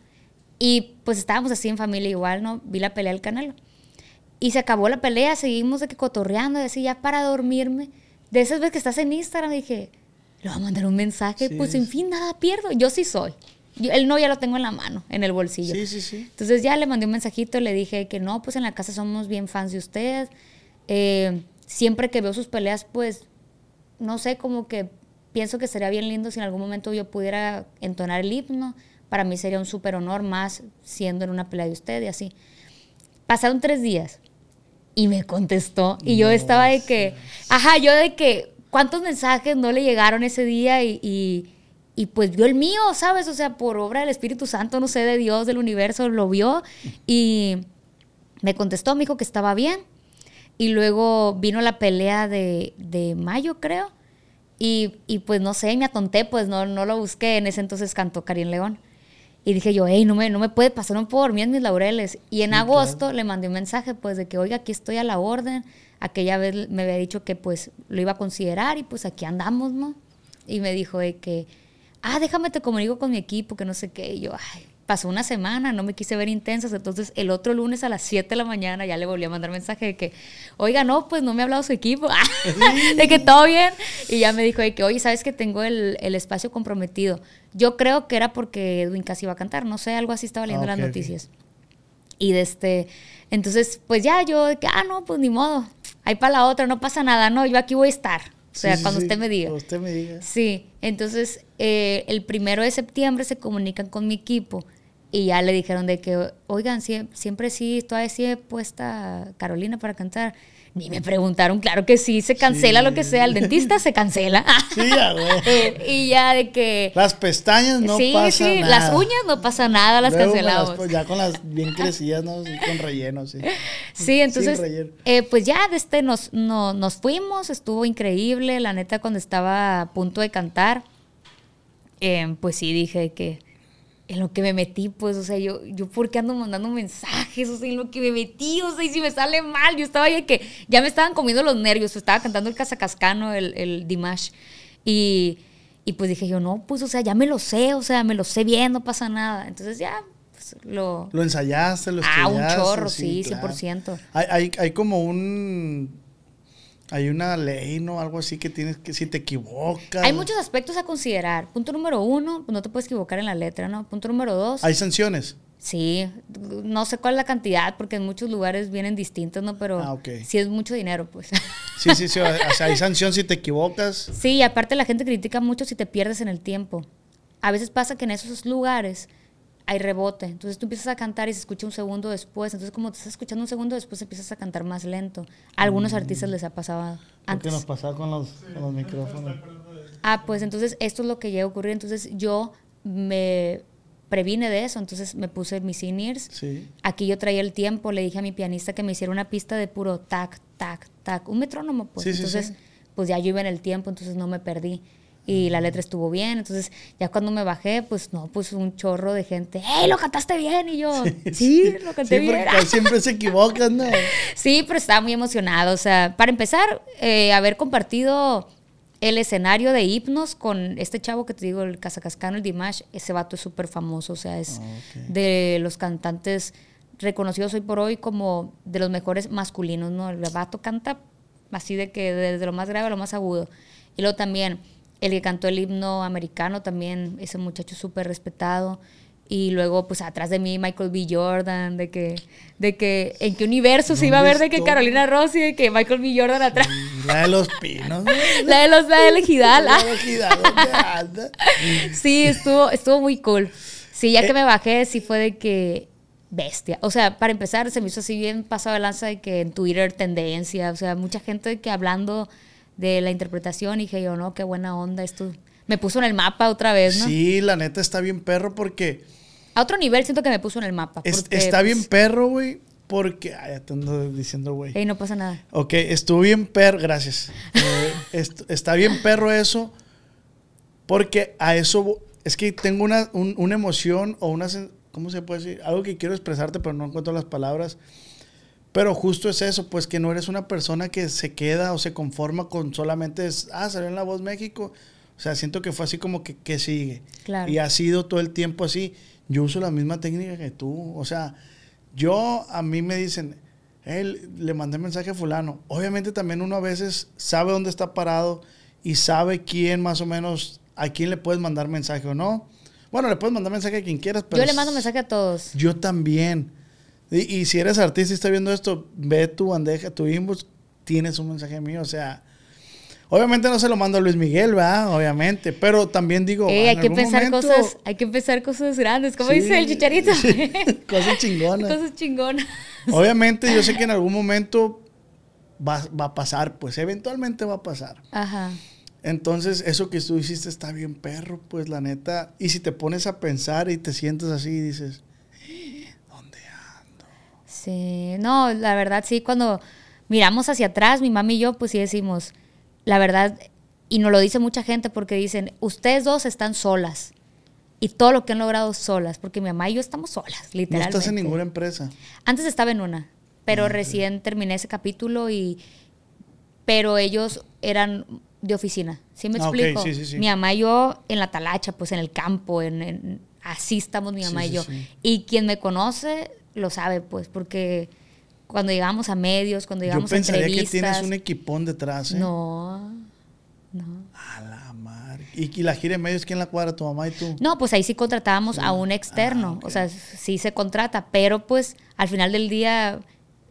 y pues estábamos así en familia igual, ¿no? Vi la pelea del Canelo. Y se acabó la pelea, seguimos de que cotorreando, así ya para dormirme. De esas veces que estás en Instagram, dije, le voy a mandar un mensaje, pues en fin, nada pierdo. Yo sí soy. Yo- el no ya lo tengo en la mano, en el bolsillo. Sí, sí, sí. Entonces ya le mandé un mensajito, le dije que no, pues en la casa somos bien fans de usted. Eh, siempre que veo sus peleas, pues, no sé, como que pienso que sería bien lindo si en algún momento yo pudiera entonar el himno. Para mí sería un súper honor más siendo en una pelea de usted y así. Pasaron tres días y me contestó. Y yo estaba de que, ajá, yo de que, ¿cuántos mensajes no le llegaron ese día? Y, y, y pues vio el mío, ¿sabes? O sea, por obra del Espíritu Santo, no sé, de Dios, del universo, lo vio. Y me contestó, me dijo que estaba bien. Y luego vino la pelea de, de mayo, creo. Y, y pues no sé, me atonté, pues no, no lo busqué. En ese entonces cantó Karim León. Y dije yo, hey, no me, no me puede pasar, no puedo dormir en mis laureles. Y en Sí, agosto le mandé un mensaje, pues, de que, oiga, aquí estoy a la orden. Aquella vez me había dicho que, pues, lo iba a considerar y, pues, aquí andamos, ¿no? Y me dijo de que, ah, déjame te comunico con mi equipo, que no sé qué. Y yo, ay, pasó una semana, no me quise ver intensas. Entonces, el otro lunes a las 7 de la mañana ya le volví a mandar mensaje de que, oiga, no, pues no me ha hablado su equipo. de que todo bien. Y ya me dijo de que, oye, sabes que tengo el, el espacio comprometido. Yo creo que era porque Edwin casi iba a cantar, no sé, algo así estaba leyendo Ah, las noticias. Y de este, entonces, pues ya yo, de que, ah, no, pues ni modo, ahí para la otra, no pasa nada, no, yo aquí voy a estar. O sea, sí, cuando sí. usted me diga. Cuando usted me diga. Sí, entonces eh, el primero de septiembre se comunican con mi equipo y ya le dijeron de que, oigan, sie- siempre sí, todavía sí he puesta Carolina para cantar. Ni me preguntaron, claro que sí, se cancela Sí. lo que sea, el dentista se cancela. Sí, ya, güey. y ya de que... Las pestañas no sí, pasa sí, nada. las uñas no pasa nada, las Luego las cancelamos. pon- ya con las bien crecidas, ¿no? Sí, con relleno, sí. Sí, entonces, eh, pues ya de este nos, no- nos fuimos, estuvo increíble, la neta cuando estaba a punto de cantar, eh, pues sí dije que en lo que me metí, pues, o sea, yo, yo por qué ando mandando mensajes, o sea, en lo que me metí, o sea, y si me sale mal, yo estaba ya que, ya me estaban comiendo los nervios, estaba cantando el Cazacascano, el, el Dimash, y, y pues dije yo, no, pues, o sea, ya me lo sé, o sea, me lo sé bien, no pasa nada, entonces ya, pues, lo... Lo ensayaste, lo Ah, un chorro, sí, claro. 100%. Hay, hay, hay como un... Hay una ley, ¿no? Algo así que tienes que... Si te equivocas... Hay muchos aspectos a considerar. Punto número uno, pues no te puedes equivocar en la letra, ¿no? Punto número dos, Hay sanciones. sí, no sé cuál es la cantidad, porque en muchos lugares vienen distintos, ¿no? Pero Ah, ok. sí es mucho dinero, pues. Sí, sí, sí. O sea, hay sanción si te equivocas. sí, y aparte la gente critica mucho si te pierdes en el tiempo. A veces pasa que en esos lugares hay rebote. Entonces tú empiezas a cantar y se escucha un segundo después. Entonces, como te estás escuchando un segundo después, empiezas a cantar más lento. A algunos artistas les ha pasado Lo que antes. nos pasaba con los, con los micrófonos. Ah, pues entonces esto es lo que llega a ocurrir. Entonces yo me previne de eso, entonces me puse mis in-ears. Sí. Aquí yo traía el tiempo, le dije a mi pianista que me hiciera una pista de puro tac, tac, tac, un metrónomo, pues. Sí, entonces, sí. pues ya yo iba en el tiempo, entonces no me perdí. Y la letra estuvo bien, entonces ya cuando me bajé, pues no, pues un chorro de gente, ¡hey, lo cantaste bien! Y yo, sí, lo canté Sí, bien. porque siempre se equivocan, ¿no? Sí, pero estaba muy emocionado. O sea, para empezar, eh, haber compartido el escenario de hipnos con este chavo que te digo, el Cazacascano, el Dimash, ese vato es súper famoso. O sea, es Ah, de los cantantes reconocidos hoy por hoy como de los mejores masculinos, ¿no? El vato canta así de que desde lo más grave a lo más agudo. Y luego también el que cantó el himno americano también, ese muchacho súper respetado. Y luego, pues atrás de mí, Michael B. Jordan, de que, de que en qué universo se iba a ver de que Carolina Rossi, de que Michael B. Jordan atrás. La de los pinos. la de los la de Ejidal. La de Ejidal, ¿dónde anda? sí, estuvo, estuvo muy cool. Sí, ya que me bajé, sí fue de que bestia. O sea, para empezar, se me hizo así bien pasado de lanza de que en Twitter tendencia, o sea, mucha gente que hablando de la interpretación y dije yo, no, qué buena onda esto. Me puso en el mapa otra vez, ¿no? Sí, la neta está bien perro porque... A otro nivel siento que me puso en el mapa. está bien pues, perro, güey, porque... Ay, ya te ando diciendo, güey. Ey, no pasa nada. Ok, estuvo bien perro, gracias. Eh, está bien perro eso, porque a eso... Es que tengo una, una emoción o una ¿cómo se puede decir? Algo que quiero expresarte, pero no encuentro las palabras. Pero justo es eso, pues que no eres una persona que se queda o se conforma con solamente, ah, salió en La Voz México. O sea, siento que fue así como que, que sigue. Claro. Y ha sido todo el tiempo así. Yo uso la misma técnica que tú. O sea, yo, a mí me dicen, él le mandé mensaje a fulano. Obviamente también uno a veces sabe dónde está parado y sabe quién más o menos, a quién le puedes mandar mensaje o no. Bueno, le puedes mandar mensaje a quien quieras, pero... Yo le mando mensaje a todos. Yo también. Y, si eres artista y estás viendo esto, ve tu bandeja, tu inbox, tienes un mensaje mío, o sea... Obviamente no se lo mando a Luis Miguel, ¿verdad? Obviamente, pero también digo... hay que pensar cosas, hay que pensar cosas grandes, como dice el chicharito. cosas chingonas. cosas chingonas. Obviamente yo sé que en algún momento va, va a pasar, pues eventualmente va a pasar. Ajá. Entonces, eso que tú hiciste está bien perro, pues la neta. Y si te pones a pensar y te sientes así y dices. Sí, no, la verdad sí, cuando miramos hacia atrás, mi mami y yo, pues sí decimos, la verdad, y nos lo dice mucha gente porque dicen, ustedes dos están solas. Y todo lo que han logrado solas, porque mi mamá y yo estamos solas, literalmente. ¿No estás en ninguna empresa? Antes estaba en una, pero ah, recién terminé ese capítulo y... Pero ellos eran de oficina. ¿Sí me ah, explico? Mi mamá y yo en la talacha, pues en el campo, en, así estamos mi mamá y yo. Y quien me conoce lo sabe, pues, porque cuando llegamos a medios, cuando llegamos a entrevistas... Yo pensaría que tienes un equipón detrás, ¿eh? No, no. A la madre. ¿Y, la gira de medios quién la cuadra, tu mamá y tú? No, pues ahí sí contratábamos a un externo. Ah, o sea, sí se contrata, pero pues al final del día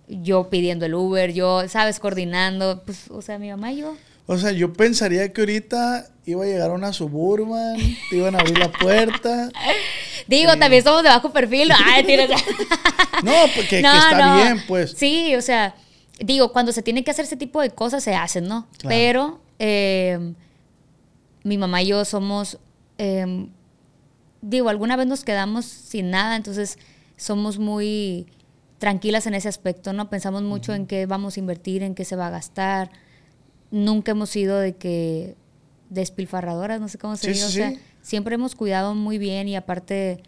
yo pidiendo el Uber, yo, ¿sabes? Coordinando, pues, o sea, mi mamá y yo... O sea, yo pensaría que ahorita iba a llegar una suburban, te iban a abrir la puerta. Digo, también somos de bajo perfil. no, porque está bien, pues. Sí, o sea, digo, cuando se tiene que hacer ese tipo de cosas se hacen, ¿no? Pero em, mi mamá y yo somos, em, digo, alguna vez nos quedamos sin nada, entonces somos muy tranquilas en ese aspecto, ¿no? Pensamos mucho en qué vamos a invertir, en qué se va a gastar nunca hemos sido de que despilfarradoras, no sé cómo se dice. o sea, siempre hemos cuidado muy bien y aparte,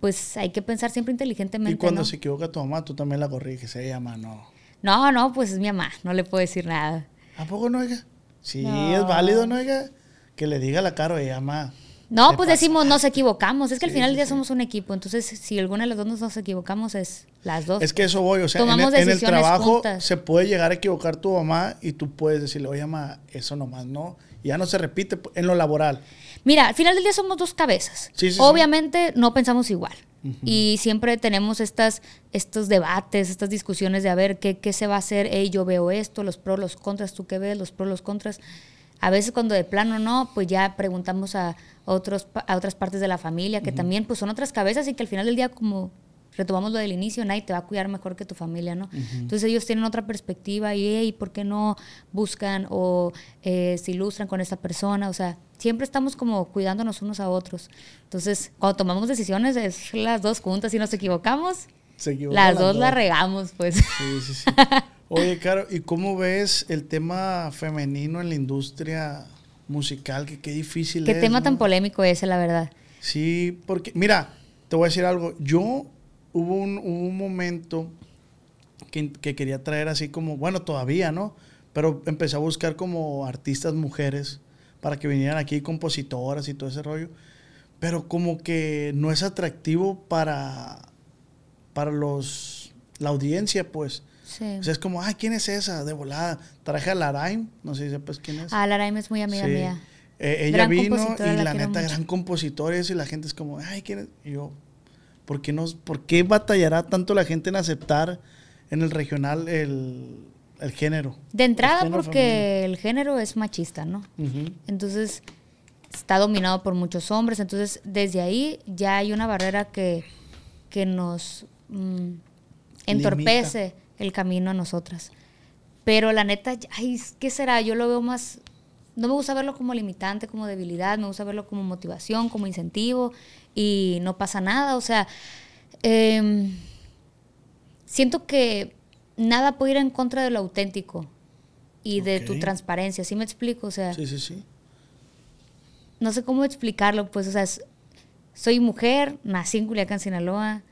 pues hay que pensar siempre inteligentemente. Y cuando se equivoca tu mamá, tú también la corriges, ella llama, no. No, no, pues es mi mamá, no le puedo decir nada. ¿A poco no, oiga? Sí, es válido, no, oiga. Que le diga la cara, ella, mamá. No, pues decimos nos equivocamos. Es que al final del día somos un equipo. Entonces, si alguna de las dos nos equivocamos, es las dos. Es que eso voy. O sea, en el, trabajo se puede llegar a equivocar tu mamá y tú puedes decirle, oye, mamá, eso nomás no. Ya no se repite en lo laboral. Mira, al final del día somos dos cabezas. Obviamente no pensamos igual. Y siempre tenemos estas, estos debates, estas discusiones de a ver qué, qué se va a hacer. Hey, yo veo esto, los pros, los contras, tú qué ves, los pros, los contras. A veces cuando de plano no, pues ya preguntamos a, otros, a otras partes de la familia, que también pues son otras cabezas y que al final del día como retomamos lo del inicio, nadie te va a cuidar mejor que tu familia, ¿no? Entonces ellos tienen otra perspectiva y, hey, ¿por qué no buscan o eh, se ilustran con esta persona? O sea, siempre estamos como cuidándonos unos a otros. Entonces, cuando tomamos decisiones es las dos juntas y nos equivocamos, las, dos, la regamos, pues. Sí, sí, sí. Oye, Caro, ¿y cómo ves el tema femenino en la industria musical? Que qué difícil ¿Qué tema tan polémico ese, la verdad? Sí, porque, mira, te voy a decir algo. Yo hubo un, momento que, quería traer así como, bueno, todavía, ¿no? Pero empecé a buscar como artistas mujeres para que vinieran aquí, compositoras y todo ese rollo. Pero como que no es atractivo para, para los, la audiencia, pues. O sea, es como, ay, ¿quién es esa? De volada. Traje a Laraim, no sé si sepas quién es. Ah, Laraim es muy amiga mía. Eh, ella Gran vino compositora, y la neta, mucho. gran compositor y eso, y la gente es como, ay, ¿quién es? Y yo, ¿por qué, no, ¿por qué batallará tanto la gente en aceptar en el regional el, el género? De entrada, El género porque el género es machista, ¿no? Entonces, está dominado por muchos hombres. Entonces, desde ahí ya hay una barrera que, que nos mm, entorpece el camino a nosotras. Pero la neta, ay, ¿qué será? Yo lo veo más... No me gusta verlo como limitante, como debilidad, me gusta verlo como motivación, como incentivo y no pasa nada. O sea, em, siento que nada puede ir en contra de lo auténtico y de tu transparencia. ¿Sí me explico? O sea, Sí, sí, sí. no sé cómo explicarlo, pues, o sea, es- soy mujer, nací en Culiacán, Sinaloa,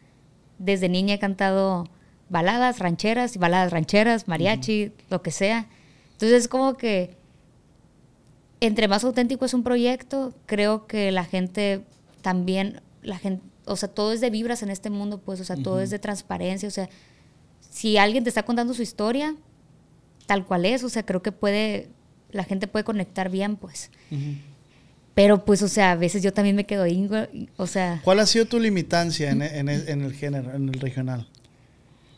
desde niña he cantado baladas rancheras y baladas rancheras, mariachi, lo que sea. Entonces es como que entre más auténtico es un proyecto, creo que la gente también, la gente, o sea, todo es de vibras en este mundo, pues, o sea, todo es de transparencia, o sea, si alguien te está contando su historia, tal cual es, o sea, creo que puede, la gente puede conectar bien, pues. Pero pues, o sea, a veces yo también me quedo ingo, o sea, ¿Cuál ha sido tu limitancia en, en el- en el género, en el regional?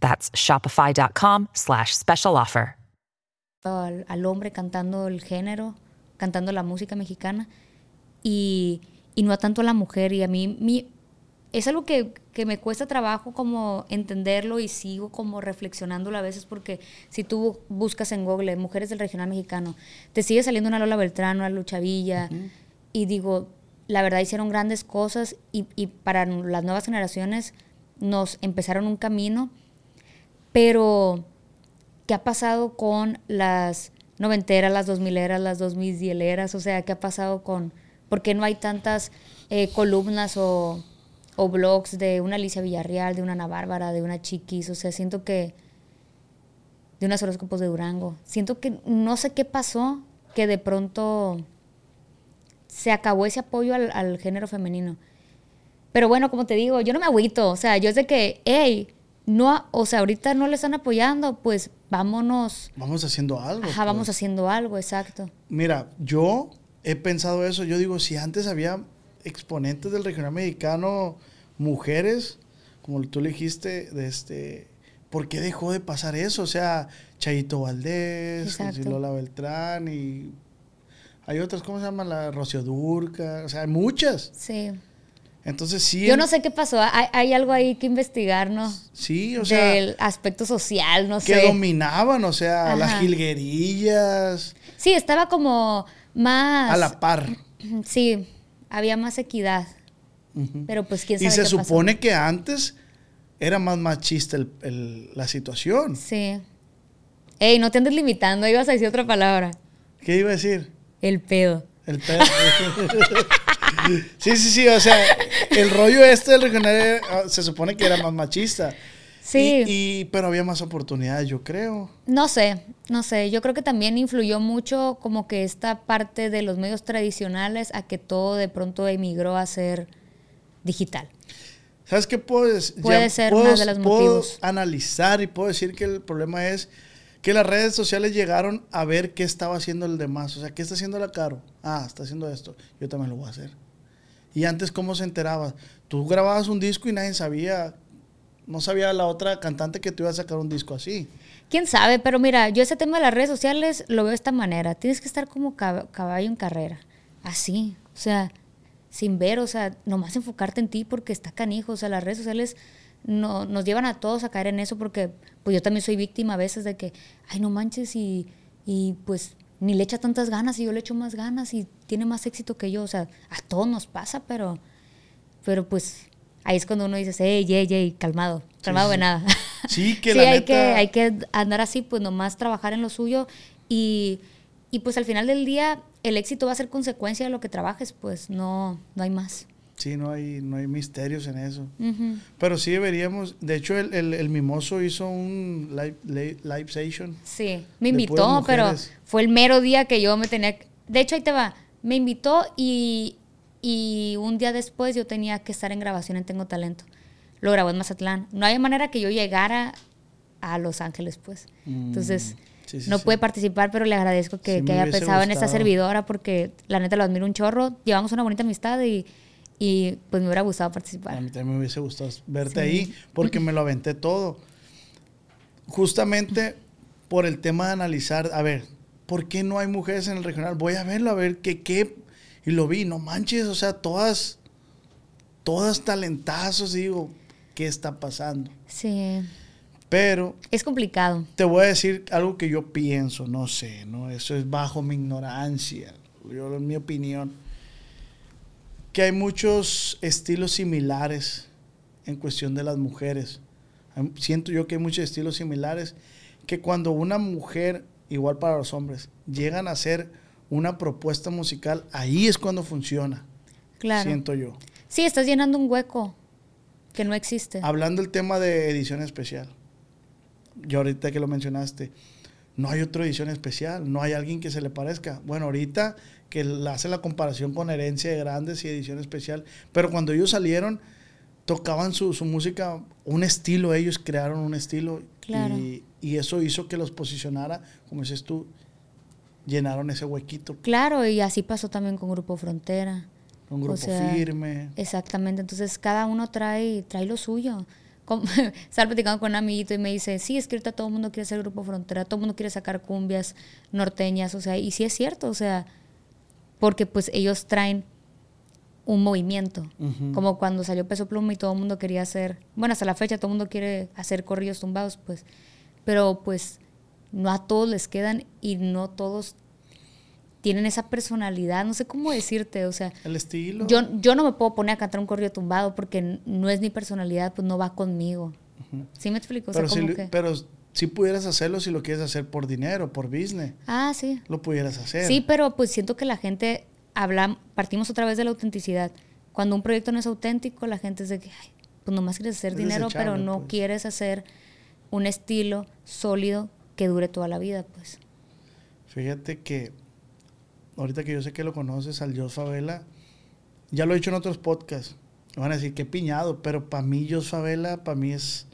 That's shopify.com slash special offer. al, al hombre cantando el género, cantando la música mexicana, y, y no a tanto a la mujer. Y a mí mi, es algo que, que me cuesta trabajo como entenderlo y sigo como reflexionándolo a veces porque si tú buscas en Google mujeres del regional mexicano, te sigue saliendo una Lola Beltrán, una Lucha Villa, y digo, la verdad hicieron grandes cosas y, y para las nuevas generaciones nos empezaron un camino, pero ¿qué ha pasado con las noventeras, las dos mileras, las dos mileras? O sea, ¿qué ha pasado con... ¿Por qué no hay tantas eh, columnas o, o blogs de una Alicia Villarreal, de una Ana Bárbara, de una Chiquis? O sea, siento que... De unas horóscopos de Durango. Siento que no sé qué pasó, que de pronto se acabó ese apoyo al, al género femenino. Pero bueno, como te digo, yo no me agüito. O sea, yo es de que, hey, no, o sea, ahorita no le están apoyando, pues vámonos. Vamos haciendo algo. Ajá, vamos pues. haciendo algo, exacto. Mira, yo he pensado eso. Yo digo, si antes había exponentes del regional mexicano, mujeres, como tú le dijiste, de este, ¿por qué dejó de pasar eso? O sea, Chayito Valdés. Lola Beltrán y hay otras, ¿cómo se llama? La Rocío Durca, o sea, hay muchas. Sí. Entonces sí. Yo no sé qué pasó. Hay, hay algo ahí que investigar, ¿no? Sí, o sea, Del aspecto social, no que sé. dominaban, o sea, las jilguerillas, Sí, estaba como más. a la par. Sí, había más equidad. Pero pues quién sabe Y se qué pasó. supone que antes era más machista el- el- la situación. Sí. Ey, no te andes limitando, ibas a decir otra palabra. ¿Qué iba a decir? El pedo. El pedo. sí, sí, sí, o sea, el rollo este del regional eh, se supone que era más machista. Sí. Y, y- pero había más oportunidades, yo creo. No sé, no sé. Yo creo que también influyó mucho como que esta parte de los medios tradicionales a que todo de pronto emigró a ser digital. ¿Sabes qué puedo decir? Puede ser uno de los puedo motivos. analizar y puedo decir que el problema es que las redes sociales llegaron a ver qué estaba haciendo el demás. O sea, ¿qué está haciendo la Caro? Ah, está haciendo esto. Yo también lo voy a hacer. Y antes, ¿cómo se enteraba? Tú grababas un disco y nadie sabía. No sabía la otra cantante que te iba a sacar un disco así. Quién sabe, pero mira, yo ese tema de las redes sociales lo veo de esta manera. Tienes que estar como cab- caballo en carrera. Así. O sea, sin ver, o sea, nomás enfocarte en ti porque está canijo. O sea, las redes sociales no, nos llevan a todos a caer en eso porque pues yo también soy víctima a veces de que, ay, no manches y, y pues ni le echa tantas ganas y yo le echo más ganas y tiene más éxito que yo. O sea, a todos nos pasa, pero, pero pues ahí es cuando uno dice, hey, hey, hey, calmado, calmado de nada. Sí, que sí, la hay, que, hay que andar así, pues nomás trabajar en lo suyo y, y pues al final del día el éxito va a ser consecuencia de lo que trabajes, pues no, no hay más. Sí, no hay, no hay misterios en eso. Pero sí deberíamos. De hecho, el, el, el Mimoso hizo un live, live, live session. Sí, me invitó, pero fue el mero día que yo me tenía... De hecho, ahí te va. Me invitó y, y un día después yo tenía que estar en grabación en Tengo Talento. Lo grabó en Mazatlán. No había manera que yo llegara a Los Ángeles, pues. Entonces, Mm, sí, sí, no sí. pude participar, pero le agradezco que, que haya pensado en esta servidora porque la neta lo admiro un chorro. Llevamos una bonita amistad y, y pues me hubiera gustado A participar. mí también me hubiese gustado verte Sí. ahí porque me lo aventé todo. Justamente por el tema de analizar, a ver, ¿por qué no hay mujeres en el regional? Voy a verlo, a ver qué, qué. Y lo vi, no manches, o sea, todas, todas talentazos, digo, ¿qué está pasando? Sí, Pero es complicado. te voy a decir algo que yo pienso, no sé, ¿no? Eso es bajo mi ignorancia, yo, en mi opinión. Que hay muchos estilos similares en cuestión de las mujeres. Siento yo que hay muchos estilos similares que cuando una mujer, igual para los hombres, llegan a hacer una propuesta musical, ahí es cuando funciona. Claro. Siento yo. Sí, estás llenando un hueco que no existe. Hablando del tema de edición especial. Yo ahorita que lo mencionaste, no hay otra edición especial, no hay alguien que se le parezca. Bueno, ahorita que hace la comparación con herencia de grandes y edición especial, pero cuando ellos salieron, tocaban su, su música, un estilo, ellos crearon un estilo Claro. y, y eso hizo que los posicionara, como dices tú, llenaron ese huequito, Claro, y así pasó también con Grupo Frontera. un grupo O sea, firme. Exactamente, entonces cada uno trae, trae lo suyo. Como- Estaba platicando con un amiguito y me dice, sí, es que ahorita todo el mundo quiere hacer Grupo Frontera, todo el mundo quiere sacar cumbias norteñas, o sea, y sí es cierto, o sea, porque pues ellos traen un movimiento, como cuando salió Peso Pluma y todo el mundo quería hacer, bueno, hasta la fecha todo el mundo quiere hacer corrillos tumbados, pues, pero pues no a todos les quedan y no todos tienen esa personalidad, no sé cómo decirte, o sea, El estilo. yo, yo no me puedo poner a cantar un corrido tumbado porque no es mi personalidad, pues no va conmigo. ¿Sí me explico? O sea, pero, si, como lo- que- pero si pudieras hacerlo si lo quieres hacer por dinero, por business, Ah, sí. lo pudieras hacer. Sí, pero pues siento que la gente habla, partimos otra vez de la autenticidad. Cuando un proyecto no es auténtico, la gente es de que, ay, pues nomás quieres hacer Es dinero, pero no pues. quieres hacer un estilo sólido que dure toda la vida, pues. Fíjate que ahorita que yo sé que lo conoces al Jos Favela, ya lo he dicho en otros podcasts. me Van a decir que piñado, pero para mí Jos Favela, para mí es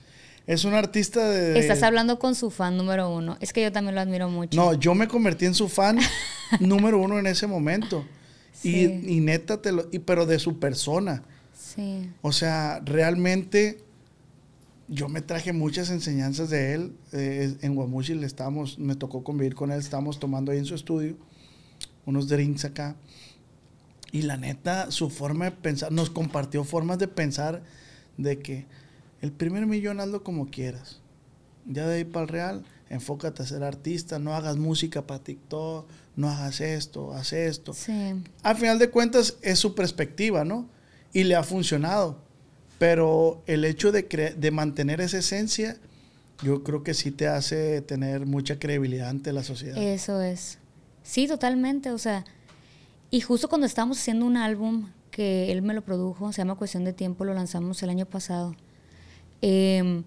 es un artista de, Estás hablando con su fan número uno. Es que yo también lo admiro mucho. No, yo me convertí en su fan número uno en ese momento. Sí. Y, y neta te lo, y, pero de su persona. Sí. O sea, realmente yo me traje muchas enseñanzas de él. Eh, en Guamuchi le estábamos, me tocó convivir con él, estábamos tomando ahí en su estudio unos drinks acá. Y la neta, su forma de pensar, nos compartió formas de pensar de que el primer millón hazlo como quieras. Ya de ahí para el real, enfócate a ser artista, no hagas música para TikTok, no hagas esto, haz esto Sí. al final de cuentas es su perspectiva, ¿no? Y le ha funcionado. Pero el hecho de, cre- de mantener esa esencia, yo creo que sí te hace tener mucha credibilidad ante la sociedad. Eso es. Sí, totalmente. O sea, y justo cuando estábamos haciendo un álbum que él me lo produjo, se llama Cuestión de Tiempo, lo lanzamos el año pasado. Eh,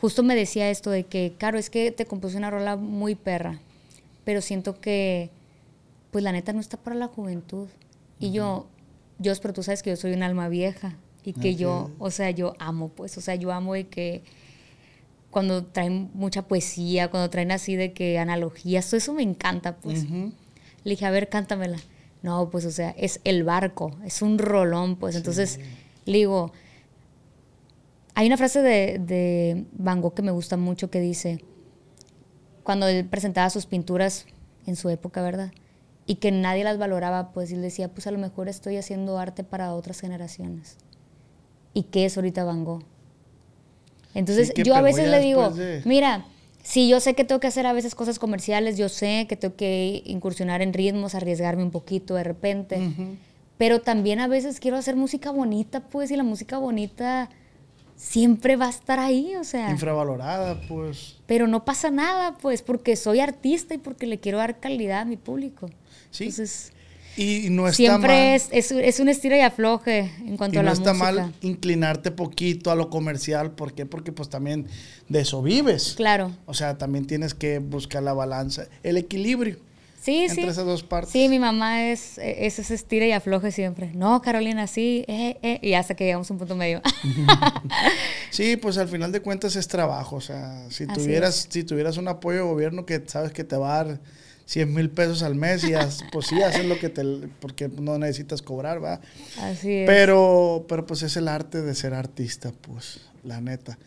justo me decía esto de que, claro, es que te compuse una rola muy perra, pero siento que, pues la neta no está para la juventud. Y yo, yo, pero tú sabes que yo soy un alma vieja y que yo, o sea, yo amo, pues, o sea, yo amo de que cuando traen mucha poesía, cuando traen así de que analogías, todo eso me encanta, pues. Le dije, a ver, cántamela. No, pues, o sea, es el barco, es un rolón, pues. Entonces, le digo, hay una frase de, de Van Gogh que me gusta mucho que dice, cuando él presentaba sus pinturas en su época, ¿verdad? y que nadie las valoraba, pues él decía, pues a lo mejor estoy haciendo arte para otras generaciones. ¿Y qué es ahorita Van Gogh? Entonces yo a veces le digo, de- mira, sí, yo sé que tengo que hacer a veces cosas comerciales, yo sé que tengo que incursionar en ritmos, arriesgarme un poquito de repente, pero también a veces quiero hacer música bonita, pues, y la música bonita siempre va a estar ahí, o sea, Infravalorada, pues. pero no pasa nada, pues, porque soy artista y porque le quiero dar calidad a mi público. Sí. Entonces, Y no está siempre mal. es, es, es un estira y afloje en Y cuanto a no la está música. mal inclinarte poquito a lo comercial. ¿Por qué? Porque pues también de eso vives. Claro. O sea, también tienes que buscar la balanza, el equilibrio Sí, entre sí. esas dos partes. Sí, mi mamá es, es ese estira y afloje siempre. No, Carolina, sí, eh, eh, y hasta que llegamos a un punto medio. Sí, pues al final de cuentas es trabajo. O sea, si Así tuvieras, es. si tuvieras un apoyo de gobierno que sabes que te va a dar 100 mil pesos al mes y haz- pues sí, haces lo que te, porque no necesitas cobrar, va. Así es. Pero, pero pues es el arte de ser artista, pues, la neta.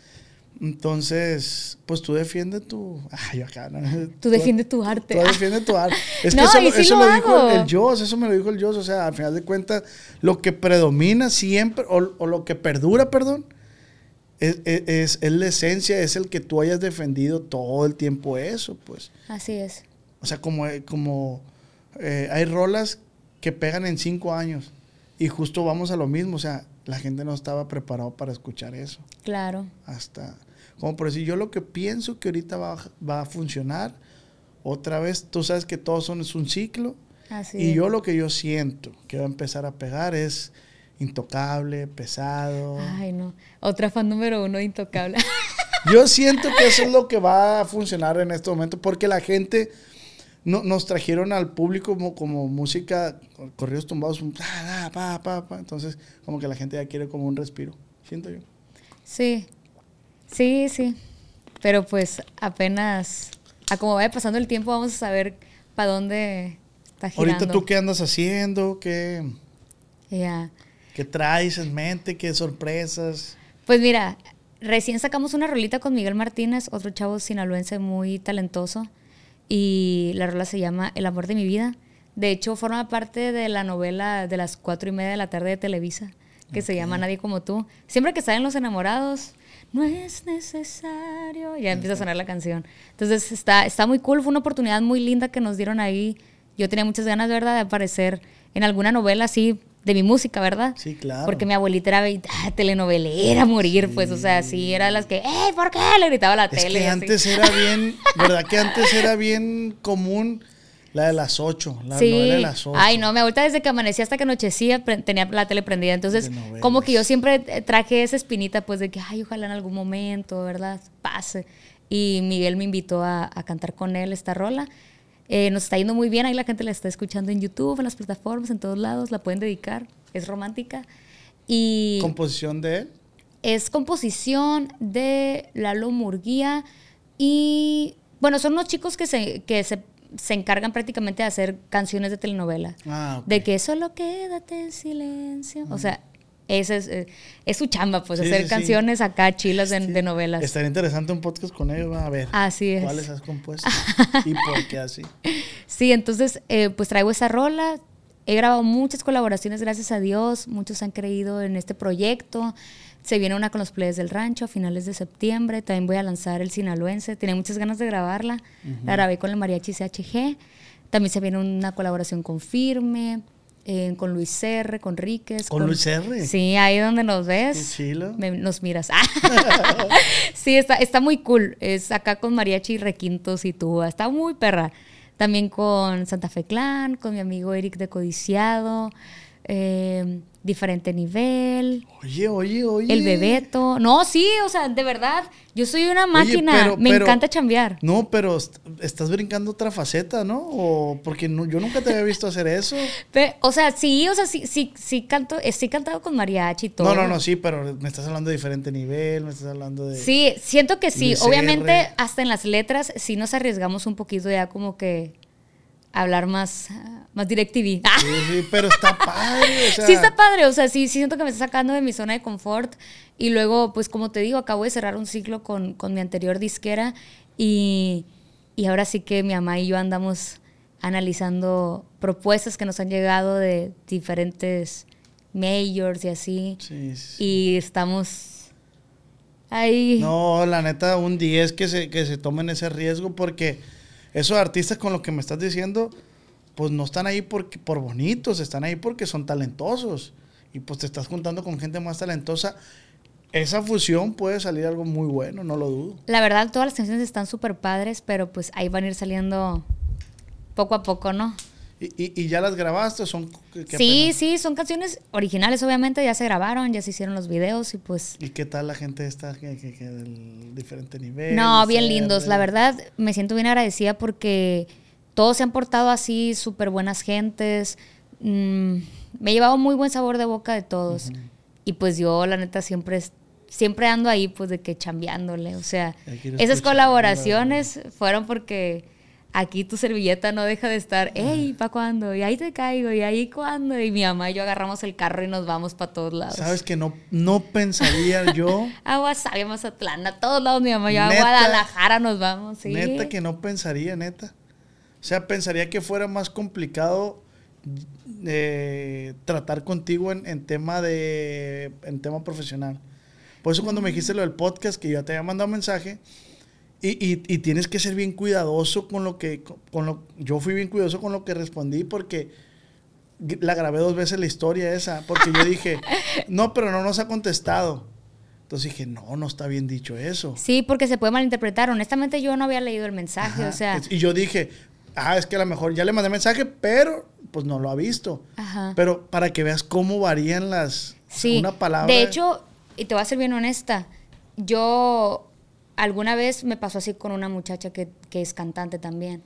Entonces, pues tú defiendes tu... Ay, yo acá, ¿no? Tú defiendes tu arte. Tú defiendes tu arte. Es que No, eso, sí eso lo lo, dijo hago. el, el Joss, eso me lo dijo el Joss. O sea, al final de cuentas, lo que predomina siempre, o, o lo que perdura, perdón, es, es- es- es la esencia, es el que tú hayas defendido todo el tiempo eso, pues. Así es. O sea, como, como eh, hay rolas que pegan en cinco años y justo vamos a lo mismo. O sea, la gente no estaba preparado para escuchar eso. Claro. Hasta, como por decir, yo lo que pienso que ahorita va, a- va a funcionar, otra vez, tú sabes que todo son, es un ciclo. Así y es. yo lo que yo siento que va a empezar a pegar es intocable, pesado. Ay, no. Otra fan número uno intocable. Yo siento que eso es lo que va a funcionar en este momento, porque la gente no- nos trajeron al público como, como música, corridos tumbados, un pa, pa, pa, pa. entonces como que la gente ya quiere como un respiro, siento yo. sí. Sí, sí. Pero pues apenas, a como vaya pasando el tiempo, vamos a saber para dónde está girando. Ahorita tú qué andas haciendo, qué, Ya. qué traes en mente, qué sorpresas. Pues mira, recién sacamos una rolita con Miguel Martínez, otro chavo sinaloense muy talentoso, y la rola se llama El amor de mi vida. De hecho, forma parte de la novela de las cuatro y media de la tarde de Televisa, que se llama Nadie como tú. Siempre que salen los enamorados, no es necesario, ya empieza a sonar la canción. Entonces está, está muy cool, fue una oportunidad muy linda que nos dieron ahí. Yo tenía muchas ganas, ¿verdad?, de aparecer en alguna novela así de mi música, ¿verdad? Sí, claro. Porque mi abuelita era ah, telenovelera a morir, pues, o sea, sí, era de las que, ¡Ey, ¿por qué? Le gritaba a la Es tele. que y así. antes era bien, ¿verdad? Que antes era bien común la de las 8, la sí. novela de las 8. Ay, no, mi abuelita desde que amanecía hasta que anochecía tenía la tele prendida. Entonces, como que yo siempre eh, traje esa espinita, pues, de que, ay, ojalá en algún momento, ¿verdad? Pase. Y Miguel me invitó a, a cantar con él esta rola. Eh, nos está yendo muy bien, ahí la gente la está escuchando en YouTube, en las plataformas, en todos lados, la pueden dedicar, es romántica. Y Composición de él. es composición de Lalo Murguía y bueno, son unos chicos que se, que se, se encargan prácticamente de hacer canciones de telenovela. Ah. De que solo quédate en silencio. O sea, ese es, eh, es su chamba, pues, Sí, hacer sí, sí. canciones acá chilas de, de novelas. Estaría interesante un podcast con ellos, a ver. Así es. ¿Cuáles has compuesto? ¿Y por qué así? Sí, entonces eh, pues traigo esa rola. He grabado muchas colaboraciones, gracias a Dios. Muchos han creído en este proyecto. Se viene una con los Players del Rancho a finales de septiembre. También voy a lanzar el Sinaloense. Tenía muchas ganas de grabarla. La grabé con el Mariachi CHG. También se viene una colaboración con Firme, eh, con Luis R., con Ríquez. ¿Con Luis R.? Sí, ahí donde nos ves. Chilo. me- nos miras. sí, está, está muy cool. Es acá con mariachi, requintos y tuba. Está muy perra. También con Santa Fe Clan, con mi amigo Eric de Codiciado. eh, diferente nivel. Oye, oye, oye. El Bebeto. No, sí, o sea, de verdad. Yo soy una Oye, máquina. pero- Me pero- encanta chambear. No, pero est- estás brincando otra faceta, ¿no? O porque no- yo nunca te había visto hacer eso. Pe- o sea, sí, o sea, sí, sí, sí canto, eh, sí cantado con mariachi y todo. No, no, no, sí, pero me estás hablando de diferente nivel, me estás hablando de... Sí, siento que sí. Obviamente, hasta en las letras sí nos arriesgamos un poquito ya como que hablar más, más DirecTV. Ah, Sí, sí, pero está padre, o sea... sí está padre, o sea, sí, sí siento que me está sacando de mi zona de confort. Y luego, pues como te digo, acabo de cerrar un ciclo con, con mi anterior disquera y, y ahora sí que mi mamá y yo andamos analizando propuestas que nos han llegado de diferentes majors y así. Sí, sí. Y estamos ahí. No, la neta, un 10 que se, que se tomen ese riesgo porque esos artistas con lo que me estás diciendo, pues no están ahí porque, por bonitos, están ahí porque son talentosos. Y pues te estás juntando con gente más talentosa. Esa fusión puede salir algo muy bueno, no lo dudo. La verdad, todas las canciones están súper padres, pero pues ahí van a ir saliendo poco a poco, ¿no? ¿Y, y, y ya las grabaste? ¿Son qué- qué Sí, sí, son canciones originales, obviamente, ya se grabaron, ya se hicieron los videos y pues... ¿Y qué tal la gente está que, que- que del diferente nivel? No, bien lindos. La verdad, me siento bien agradecida porque todos se han portado así, súper buenas gentes. Mm, me he llevado muy buen sabor de boca de todos. Y pues yo, la neta, siempre, siempre ando ahí, pues de que chambeándole. O sea, esas colaboraciones fueron porque aquí tu servilleta no deja de estar, hey, ¿pa' cuándo? Y ahí te caigo, y ahí cuándo. Y mi mamá y yo agarramos el carro y nos vamos para todos lados. ¿Sabes que no, no pensaría yo? A Guasave, a Mazatlán, a todos lados, mi mamá y yo a. Guadalajara nos vamos, sí. Neta que no pensaría, neta. O sea, pensaría que fuera más complicado eh, tratar contigo en, en tema de en tema profesional. Por eso cuando me dijiste lo del podcast, que yo te había mandado mensaje, y, y- y tienes que ser bien cuidadoso con lo que, con lo, yo fui bien cuidadoso con lo que respondí porque la grabé dos veces la historia esa, porque yo dije, no, pero no nos ha contestado. Entonces dije, no, no está bien dicho eso. Sí, porque se puede malinterpretar. Honestamente, yo no había leído el mensaje, Ajá. o sea, Y yo dije, ah, es que a lo mejor ya le mandé mensaje, pero pues no lo ha visto. Ajá. Pero para que veas cómo varían las... sí. Una palabra... De hecho, y te voy a ser bien honesta, yo alguna vez me pasó así con una muchacha que, que es cantante también.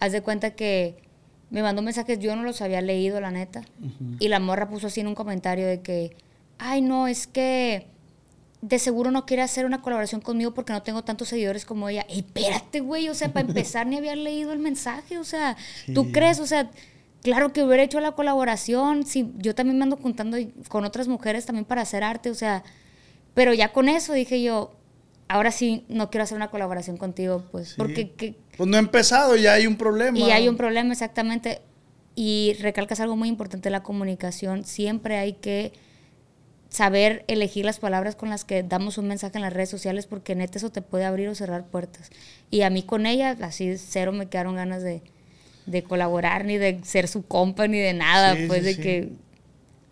Haz de cuenta que me mandó mensajes, yo no los había leído, la neta. Y la morra puso así en un comentario de que, ay, no, es que de seguro no quiere hacer una colaboración conmigo porque no tengo tantos seguidores como ella. Espérate, güey, o sea, para empezar ni había leído el mensaje, o sea, ¿tú crees? O sea, claro que hubiera hecho la colaboración, sí, yo también me ando juntando con otras mujeres también para hacer arte, o sea, pero ya con eso dije yo, ahora sí no quiero hacer una colaboración contigo, pues, Sí. porque que- Pues no he empezado, ya hay un problema. y hay un problema exactamente. Y recalcas algo muy importante, la comunicación. Siempre hay que saber elegir las palabras con las que damos un mensaje en las redes sociales porque neta eso te puede abrir o cerrar puertas. Y a mí con ella, así cero me quedaron ganas de, de colaborar, ni de ser su compa, ni de nada. Sí, pues sí, de sí. que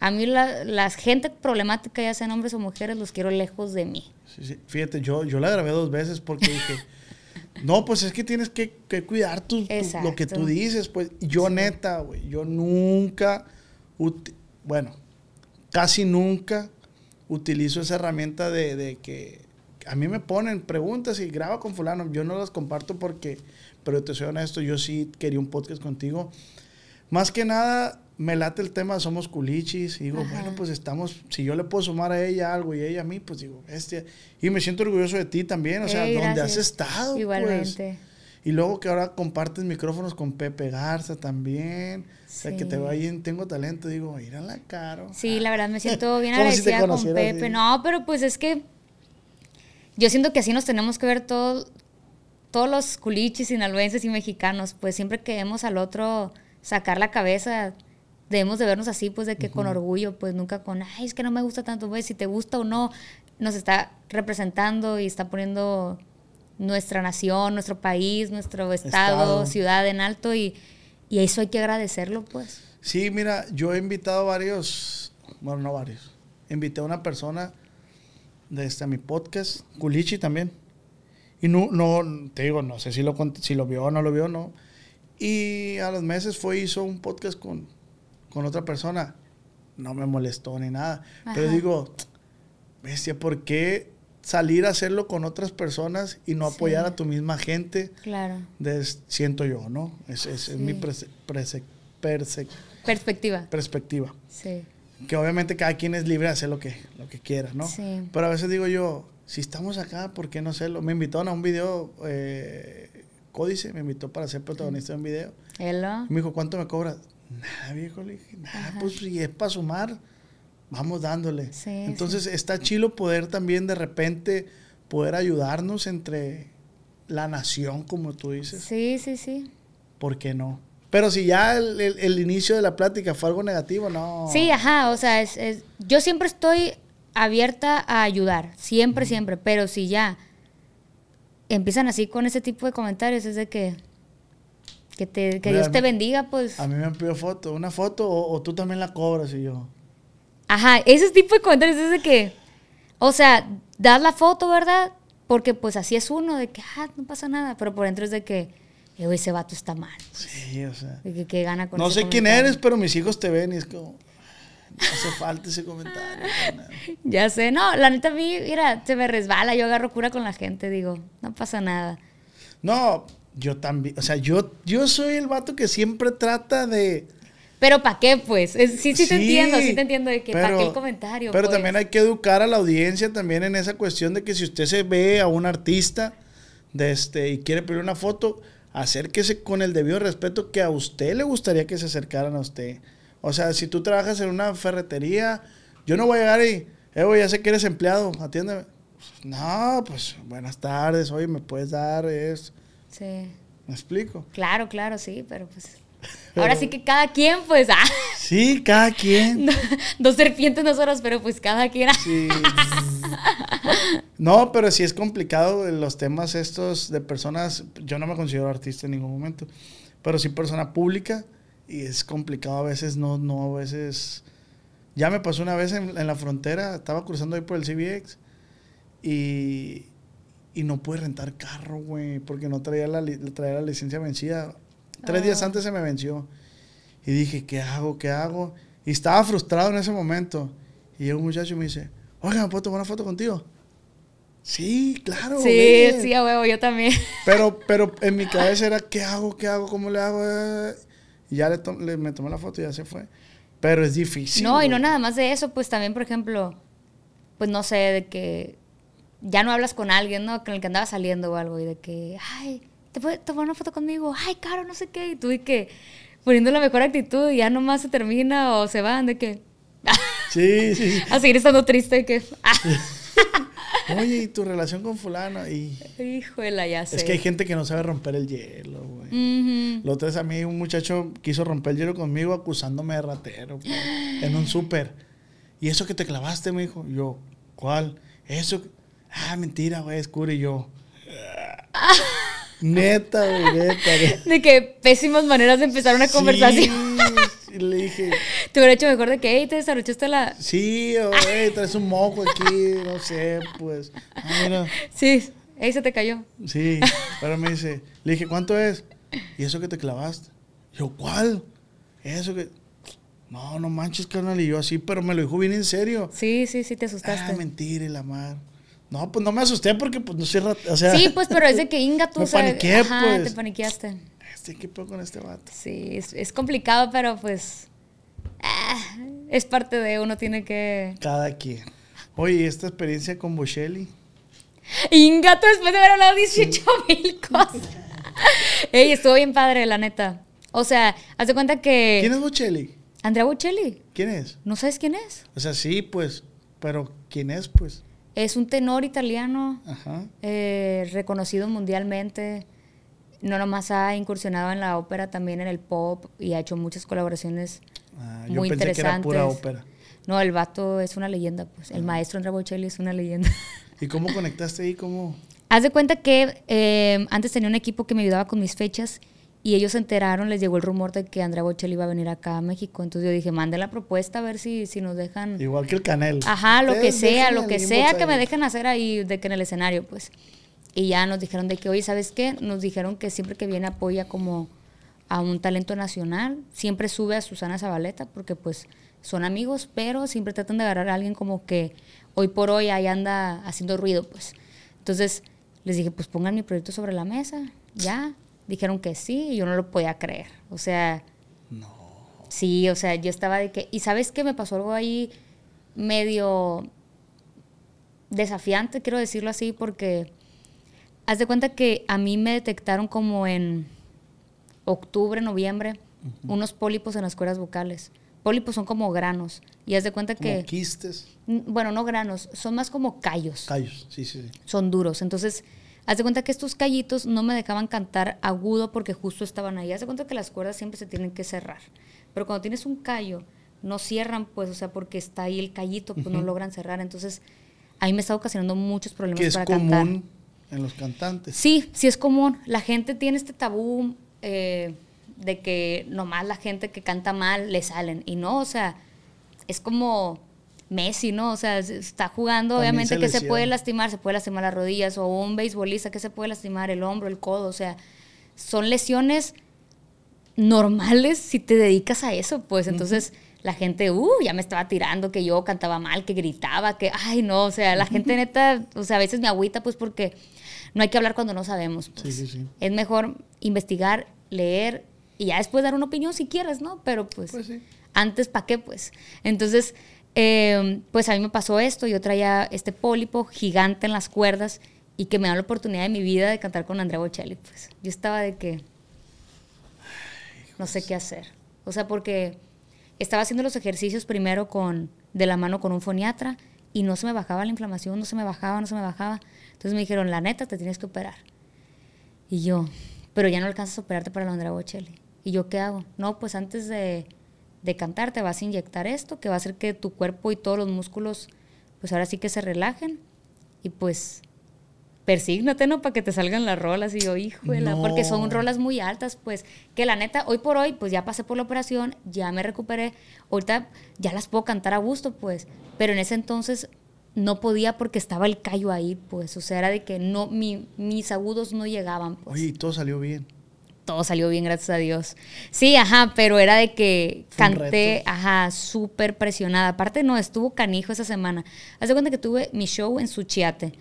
a mí la, la gente problemática, ya sean hombres o mujeres, los quiero lejos de mí. Sí, sí. Fíjate, yo, yo la grabé dos veces porque dije, no, pues es que tienes que, que cuidar tu, tu- lo que tú dices. Pues yo neta, güey, yo nunca, bueno, casi nunca utilizo esa herramienta de, de que a mí me ponen preguntas y graba con fulano. Yo no las comparto porque, pero te soy honesto, yo sí quería un podcast contigo. Más que nada, me late el tema, somos culichis. Y digo, bueno, pues estamos, si yo le puedo sumar a ella algo y ella a mí, pues digo, este. Y me siento orgulloso de ti también, o sea, Ey, donde has estado. pues. Igualmente. Y luego que ahora compartes micrófonos con Pepe Garza también. O sea, que te va ahí en Tengo Talento. Digo, ir a la caro. Sí, la verdad me siento bien si agradecida con Pepe. así. No, pero pues es que yo siento que así nos tenemos que ver todos todos los culichis, sinaloenses y mexicanos. Pues siempre que vemos al otro sacar la cabeza, debemos de vernos así, pues de que con orgullo, pues nunca con, ay, es que no me gusta tanto, pues si te gusta o no, nos está representando y está poniendo nuestra nación, nuestro país, nuestro estado, Estado. ciudad en alto y, y eso hay que agradecerlo, pues. Sí, mira, yo he invitado varios, bueno, no varios. Invité a una persona de este, mi podcast, Culichi también. Y no, no, te digo, no sé si lo, si lo vio o no lo vio, no. Y a los meses fue, hizo un podcast con, con otra persona. No me molestó ni nada. Pero Ajá. digo, bestia, ¿por qué salir a hacerlo con otras personas y no Sí. apoyar a tu misma gente? Claro. Siento yo, ¿no? Es, es- es mi perse- perse- Perspectiva. perspectiva. Sí. Que obviamente cada quien es libre de hacer lo que, lo que quiera, ¿no? Sí. Pero a veces digo yo, si estamos acá, ¿por qué no hacerlo? Me invitaron a un video, eh, Códice, me invitó para ser protagonista de un video. Hello. Y me dijo, ¿cuánto me cobras? Nada, viejo, le dije, nada, pues si es para sumar, vamos dándole. Sí, Entonces está chilo poder también de repente poder ayudarnos entre la nación, como tú dices. Sí, sí, sí. ¿Por qué no? Pero si ya el, el- el inicio de la plática fue algo negativo, no. Sí, ajá, o sea, es, es- yo siempre estoy abierta a ayudar, siempre, siempre, pero si ya empiezan así con ese tipo de comentarios, es de que, que, te, que Dios te mí- bendiga, pues, A mí me han pedido foto, una foto o, o tú también la cobras y yo. Ajá, ese tipo de comentarios es de que, o sea, das la foto, ¿verdad? Porque pues así es uno, de que, ah, no pasa nada, pero por dentro es de que, "Eh, ese vato está mal, Sí, o sea. que, que gana con No sé quién comentario". eres, pero mis hijos te ven y es como. No hace falta ese comentario. Ya sé, no, la neta a mí, mira, se me resbala, yo agarro cura con la gente, digo, no pasa nada. No, yo también. O sea, yo, yo soy el vato que siempre trata de. Pero ¿para qué, pues? Es- sí, sí, te entiendo, sí te entiendo de que ¿para qué el comentario? Pero pues? también hay que educar a la audiencia también en esa cuestión de que si usted se ve a un artista de este, y quiere pedir una foto, acérquese con el debido respeto que a usted le gustaría que se acercaran a usted. O sea, si tú trabajas en una ferretería, yo no voy a llegar y, eh, ya sé que eres empleado, atiéndeme. No, pues buenas tardes, oye, ¿me puedes dar eso? Sí, ¿Me explico? claro, claro, sí, pero pues... Ahora sí que cada quien, pues, ah, Sí, cada quien. dos serpientes nosotros, pero pues cada quien... ah. Sí. No, pero sí es complicado los temas estos de personas. Yo no me considero artista en ningún momento, pero sí persona pública y es complicado a veces, no, no, a veces. Ya me pasó una vez en, en la frontera, estaba cruzando ahí por el CBX y, y no pude rentar carro, güey, porque no traía la, traía la licencia vencida. Tres días Ah. antes se me venció. Y dije, ¿qué hago? ¿Qué hago? Y estaba frustrado en ese momento. Y un muchacho y me dice, oiga, ¿me puedo tomar una foto contigo? Sí, claro. Sí, ven". sí, a huevo, yo también. Pero, pero en mi cabeza era, ¿qué hago? ¿Qué hago? ¿Cómo le hago? Y ya le to- le- me tomé la foto y ya se fue. Pero es difícil. no, y no nada más de eso, pues también, por ejemplo, pues no sé, de que ya no hablas con alguien, ¿no? Con el que andaba saliendo o algo, y de que, ay, ¿te puedes tomar una foto conmigo? Ay, caro, no sé qué. Y tú de que poniendo la mejor actitud y ya nomás se termina o se van, de que Sí, sí. sí. a seguir estando triste, de que, Oye, ¿y tu relación con fulano? Y híjole, ya sé. es que hay gente que no sabe romper el hielo, güey. Ujú. La otra vez a mí un muchacho quiso romper el hielo conmigo acusándome de ratero güey, en un súper. ¿Y eso que te clavaste? Me dijo. Yo, ¿cuál? Eso. Ah, mentira, güey, es cura y yo. Neta, güey, neta. De que pésimas maneras de empezar una conversación. Sí, y le dije, Te hubiera hecho mejor de que, hey, te desarrollaste la... sí, güey, traes un moco aquí, no sé, pues. Ah, mira. Sí, ahí se te cayó. Sí, pero me dice, le dije, ¿cuánto es? ¿Y eso que te clavaste? Yo, ¿cuál? Eso que... No, no manches, carnal, y yo así, pero me lo dijo bien en serio. Sí, sí, sí, te asustaste. Ah, mentira, y la mar. No, pues no me asusté porque pues no soy rat- o sea... Sí, pues, pero es de que Inga tú Me paniqué, ajá, pues. te paniqueaste. Este, ¿qué pedo con este vato? Sí, es, es complicado, pero pues. ah, es parte de uno tiene que. Cada quien. Oye, ¿y esta experiencia con Bocelli? Inga, tú después de haber hablado 18 mil cosas. Ey, estuvo bien padre, la neta. O sea, haz de cuenta que. ¿Quién es Bocelli? Andrea Bocelli. ¿Quién es? ¿No sabes quién es? O sea, sí, pues, pero ¿quién es, pues? Es un tenor italiano. Ajá. eh, reconocido mundialmente. No nomás ha incursionado en la ópera, también en el pop y ha hecho muchas colaboraciones Ah, yo muy pensé que era interesantes. pura ópera. No, el vato es una leyenda, pues. El maestro Andrea Bocelli es una leyenda. ¿Y cómo conectaste ahí? ¿Cómo? Haz de cuenta que eh, antes tenía un equipo que me ayudaba con mis fechas y ellos se enteraron, les llegó el rumor de que Andrea Bocelli iba a venir acá a México. Entonces yo dije, mande la propuesta a ver si, si nos dejan. Igual que el Canel. Ajá, lo que sea, lo que sea que me dejen hacer ahí de que en el escenario, pues. Y ya nos dijeron de que, oye, ¿sabes qué? Nos dijeron que siempre que viene apoya como a un talento nacional, siempre sube a Susana Zabaleta, porque pues son amigos, pero siempre tratan de agarrar a alguien como que hoy por hoy ahí anda haciendo ruido, pues. Entonces les dije, pues pongan mi proyecto sobre la mesa, ya. Dijeron que sí, y yo no lo podía creer. O sea, Sí, o sea, yo estaba de que... Y sabes que me pasó algo ahí medio desafiante, quiero decirlo así, porque haz de cuenta que a mí me detectaron como en octubre, noviembre, unos pólipos en las cuerdas vocales. Pólipos son como granos. Y haz de cuenta Como que... quistes. Bueno, no granos, son más como callos. Callos, sí, sí, sí. Son duros. Entonces, Haz de cuenta que estos callitos no me dejaban cantar agudo porque justo estaban ahí. Haz de cuenta que las cuerdas siempre se tienen que cerrar. Pero cuando tienes un callo, no cierran, pues, o sea, porque está ahí el callito, pues no logran cerrar. Entonces, ahí me está ocasionando muchos problemas Que es para común cantar. en los cantantes. Sí, sí es común. La gente tiene este tabú eh, de que nomás la gente que canta mal le salen. Y no, o sea, es como Messi, ¿no? O sea, se- está jugando, También obviamente se que se puede lastimar, se puede lastimar las rodillas, o un beisbolista que se puede lastimar el hombro, el codo, o sea, son lesiones normales si te dedicas a eso, pues entonces la gente, uh, ya me estaba tirando, que yo cantaba mal, que gritaba, que, ay, no, o sea, la gente neta, o sea, a veces me agüita, pues porque no hay que hablar cuando no sabemos. Pues. Sí, sí, sí. Es mejor investigar, leer y ya después dar una opinión si quieres, ¿no? Pero pues, Pues antes, ¿para qué? Pues. Entonces, eh, pues a mí me pasó esto, yo traía este pólipo gigante en las cuerdas y que me da la oportunidad de mi vida de cantar con Andrea Bocelli, pues. Yo estaba de que no sé qué hacer. O sea, porque estaba haciendo los ejercicios primero con de la mano con un foniatra y no se me bajaba la inflamación, no se me bajaba, no se me bajaba. Entonces me dijeron, la neta, te tienes que operar. Y yo, pero ya no alcanzas a operarte para la Andrea Bocelli. ¿Y yo qué hago? No, pues antes de, de cantar te vas a inyectar esto, que va a hacer que tu cuerpo y todos los músculos, pues ahora sí que se relajen. Y pues persígnate, ¿no? Para que te salgan las rolas. Y yo, híjole, porque son rolas muy altas, pues, que la neta, hoy por hoy, pues ya pasé por la operación, ya me recuperé. Ahorita ya las puedo cantar a gusto, pues. Pero en ese entonces no podía porque estaba el callo ahí, pues. O sea, era de que no, mi- mis agudos no llegaban, pues Oye, y todo salió bien. Todo salió bien, gracias a Dios. Sí, ajá, pero era de que Fue canté, ajá, súper presionada. Aparte, no, estuvo canijo esa semana. Haz de cuenta que tuve mi show en Suchiate.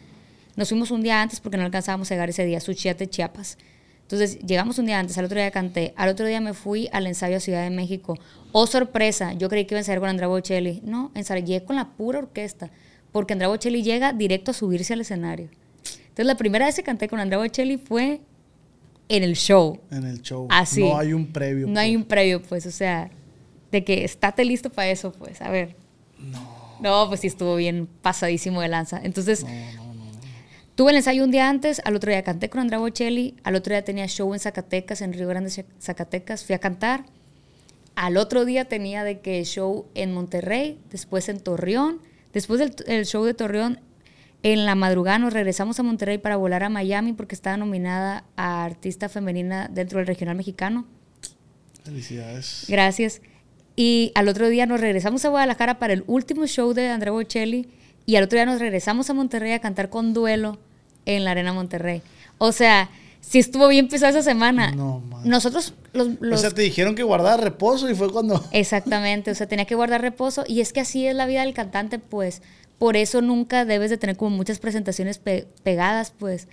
Nos fuimos un día antes porque no alcanzábamos a llegar ese día, Suchiate, Chiapas. Entonces, llegamos un día antes, al otro día canté, al otro día me fui al ensayo a Ciudad de México. Oh, sorpresa, yo creí que iba a ensayar con Andrea Bocelli. No, ensayé con la pura orquesta, porque Andrea Bocelli llega directo a subirse al escenario. Entonces, la primera vez que canté con Andrea Bocelli fue en el show. En el show. Así. No hay un previo. No hay pues. un previo, pues, o sea, de que estate listo para eso, pues, a ver. No. No, pues sí estuvo bien pasadísimo de lanza. Entonces, tuve el ensayo un día antes, al otro día canté con Andrea Bocelli, al otro día tenía show en Zacatecas, en Río Grande, Zac- Zacatecas, fui a cantar. Al otro día tenía de que show en Monterrey, después en Torreón, después del el show de Torreón, en la madrugada nos regresamos a Monterrey para volar a Miami porque estaba nominada a artista femenina dentro del regional mexicano. Felicidades. Gracias. Y al otro día nos regresamos a Guadalajara para el último show de Andrea Bocelli. Y al otro día nos regresamos a Monterrey a cantar con duelo en la Arena Monterrey. O sea, sí estuvo bien pesada esa semana. No, man. Nosotros, los. O los- sea, te dijeron que guardara reposo y fue cuando. Exactamente, o sea, tenía que guardar reposo. Y es que así es la vida del cantante, pues. Por eso nunca debes de tener como muchas presentaciones pe- pegadas, pues.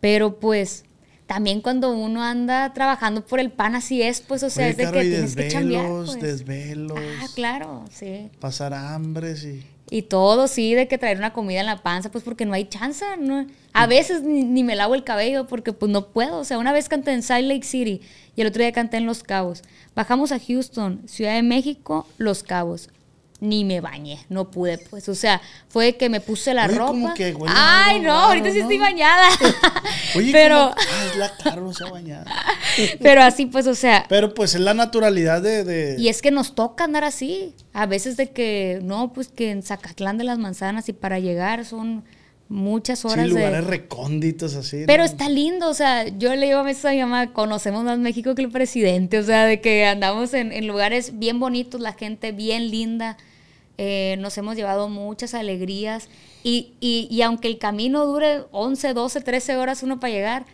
Pero pues. También cuando uno anda trabajando por el pan, así es, pues, o sea, Oye, es de que tienes que chambear. desvelos, pues. desvelos. Ah, claro, sí. Pasar hambres y. Y todo, sí, de que traer una comida en la panza, pues porque no hay chance. ¿no? A veces ni, ni me lavo el cabello porque pues no puedo. O sea, una vez canté en Salt Lake City y el otro día canté en Los Cabos. Bajamos a Houston, Ciudad de México, Los Cabos. Ni me bañé, no pude, pues. O sea, fue que me puse la Oye, ropa. como que huele Ay, no, raro, ahorita sí estoy bañada. Oye, pero. Ah, es la ha pero así, pues, o sea, Pero pues es la naturalidad de. de- Y es que nos toca andar así. A veces de que, no, pues que en Zacatlán de las Manzanas y para llegar son muchas sí, horas lugares de... recónditos así. ¿no? Pero está lindo, o sea, yo le digo a veces a mi mamá, conocemos más México que el presidente, o sea, de que andamos en, en lugares bien bonitos, la gente bien linda, eh, nos hemos llevado muchas alegrías y, y, aunque el camino dure 11, 12, 13 horas uno para llegar,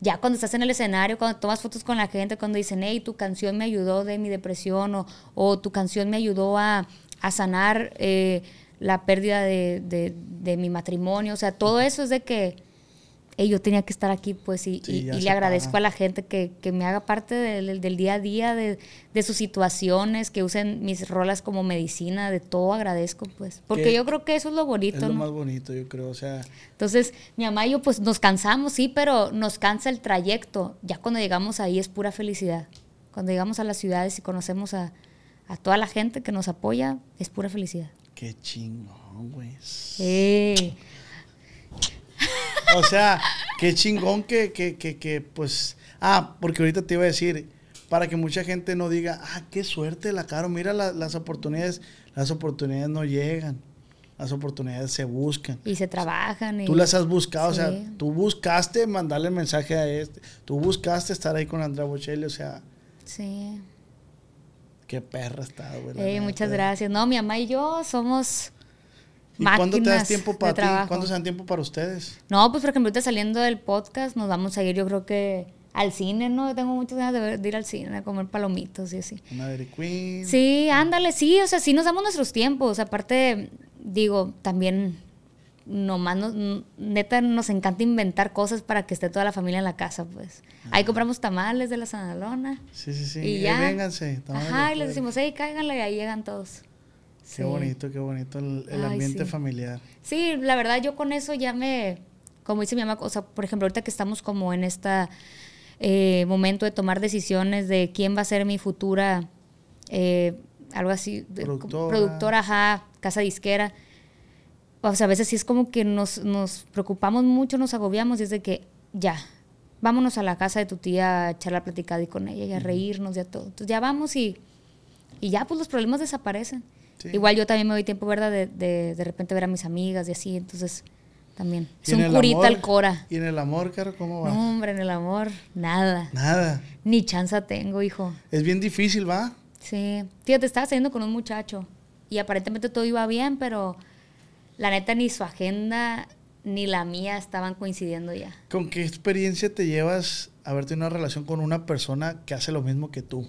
ya cuando estás en el escenario, cuando tomas fotos con la gente, cuando dicen, hey, tu canción me ayudó de mi depresión o, o tu canción me ayudó a, a sanar eh, la pérdida de, de- de mi matrimonio, o sea, todo eso es de que hey, yo tenía que estar aquí, pues, y, Sí, y- ya y se le agradezco paga. a la gente que, que me haga parte del, del día a día, de, de sus situaciones, que usen mis rolas como medicina, de todo agradezco, pues. Porque Que yo creo que eso es lo Es bonito, lo ¿no? más bonito, yo creo. O sea, Entonces, mi mamá y yo, pues, nos cansamos, sí, pero nos cansa el trayecto. Ya cuando llegamos ahí es pura felicidad. Cuando llegamos a las ciudades y conocemos a, a toda la gente que nos apoya, es pura felicidad. qué chingón, güey. Sí. O sea, qué chingón que, que, que, que, pues. Ah, porque ahorita te iba a decir, para que mucha gente no diga, ah, qué suerte la Caro, mira la- las oportunidades. Las oportunidades no llegan. Las oportunidades se buscan. Y se trabajan. Y, Tú las has buscado, o sea, tú buscaste mandarle mensaje a este, tú buscaste estar ahí con Andrea Bocelli, o sea, Sí. qué perra está, güey. muchas gracias. No, mi mamá y yo somos ¿Y cuándo te das tiempo para ti? trabajo. ¿Cuándo se dan tiempo para ustedes? No, pues por ejemplo, ahorita saliendo del podcast nos vamos a ir, yo creo que al cine, ¿no? Tengo muchas ganas de, ver- de ir al cine, a comer palomitos y así. Una Dairy Queen. Sí, ándale, sí, o sea, sí nos damos nuestros tiempos. Aparte, digo, también nomás nos, neta nos encanta inventar cosas para que esté toda la familia en la casa, pues. Ahí compramos tamales de la Sanalona. Sí, sí, sí. Y ya. vénganse. Ajá, y les decimos, hey, cáiganle y ahí llegan todos. Qué Sí. bonito, qué bonito el, el Ay, ambiente sí. familiar. Sí, la verdad yo con eso ya me, como dice mi mamá, o sea, por ejemplo, ahorita que estamos como en este momento de tomar decisiones de quién va a ser mi futura, eh, algo así, Productora. productora, ajá, casa disquera. O sea, a veces sí es como que nos, nos preocupamos mucho, nos agobiamos y es de que ya, vámonos a la casa de tu tía a echar la platicada y con ella y a reírnos y a todo. Entonces ya vamos y, y ya pues los problemas desaparecen. Sí. Igual yo también me doy tiempo, ¿verdad? De, de, de repente ver a mis amigas y así, entonces también. ¿Y Es un curita amor? al cora. ¿Y en el amor, Caro, cómo va? No, hombre, en el amor, nada. Nada. Ni chanza tengo, hijo. Es bien difícil, ¿va? Sí. Fíjate, estaba saliendo con un muchacho y aparentemente todo iba bien, pero la neta ni su agenda ni la mía estaban coincidiendo ya. ¿Con qué experiencia te llevas a verte en una relación con una persona que hace lo mismo que tú?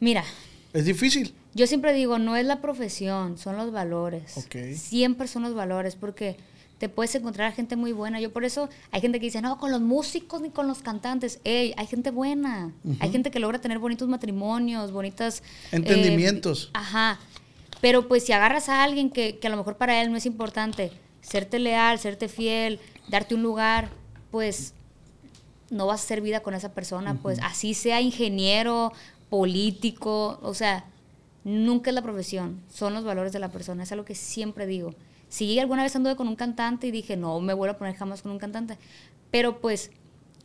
Mira, Es difícil. Yo siempre digo, no es la profesión, son los valores. Ok. Siempre son los valores, porque te puedes encontrar a gente muy buena. Yo por eso hay gente que dice, no, con los músicos ni con los cantantes. Ey, hay gente buena. Hay gente que logra tener bonitos matrimonios, bonitas... eh, Entendimientos. ajá. Pero pues si agarras a alguien que, que a lo mejor para él no es importante, serte leal, serte fiel, darte un lugar, pues no vas a hacer vida con esa persona, pues así sea ingeniero, político, o sea, nunca es la profesión, son los valores de la persona, es algo que siempre digo. Sí, alguna vez anduve con un cantante y dije, no me vuelvo a poner jamás con un cantante, pero pues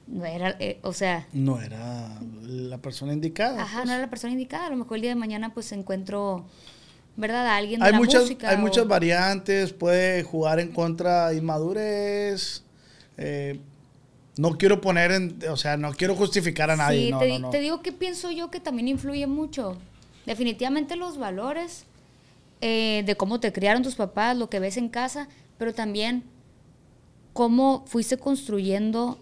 no era, eh, o sea, No era la persona indicada. ajá, pues. no era la persona indicada, a lo mejor el día de mañana pues encuentro, ¿verdad? A alguien de Hay la muchas, música. hay o- muchas variantes, puede jugar en contra de inmadurez. eh, no quiero poner en, o sea, no quiero justificar a nadie. Sí, no, te, no, di- no. te digo que pienso yo que también influye mucho. Definitivamente los valores eh, de cómo te criaron tus papás, lo que ves en casa, pero también cómo fuiste construyendo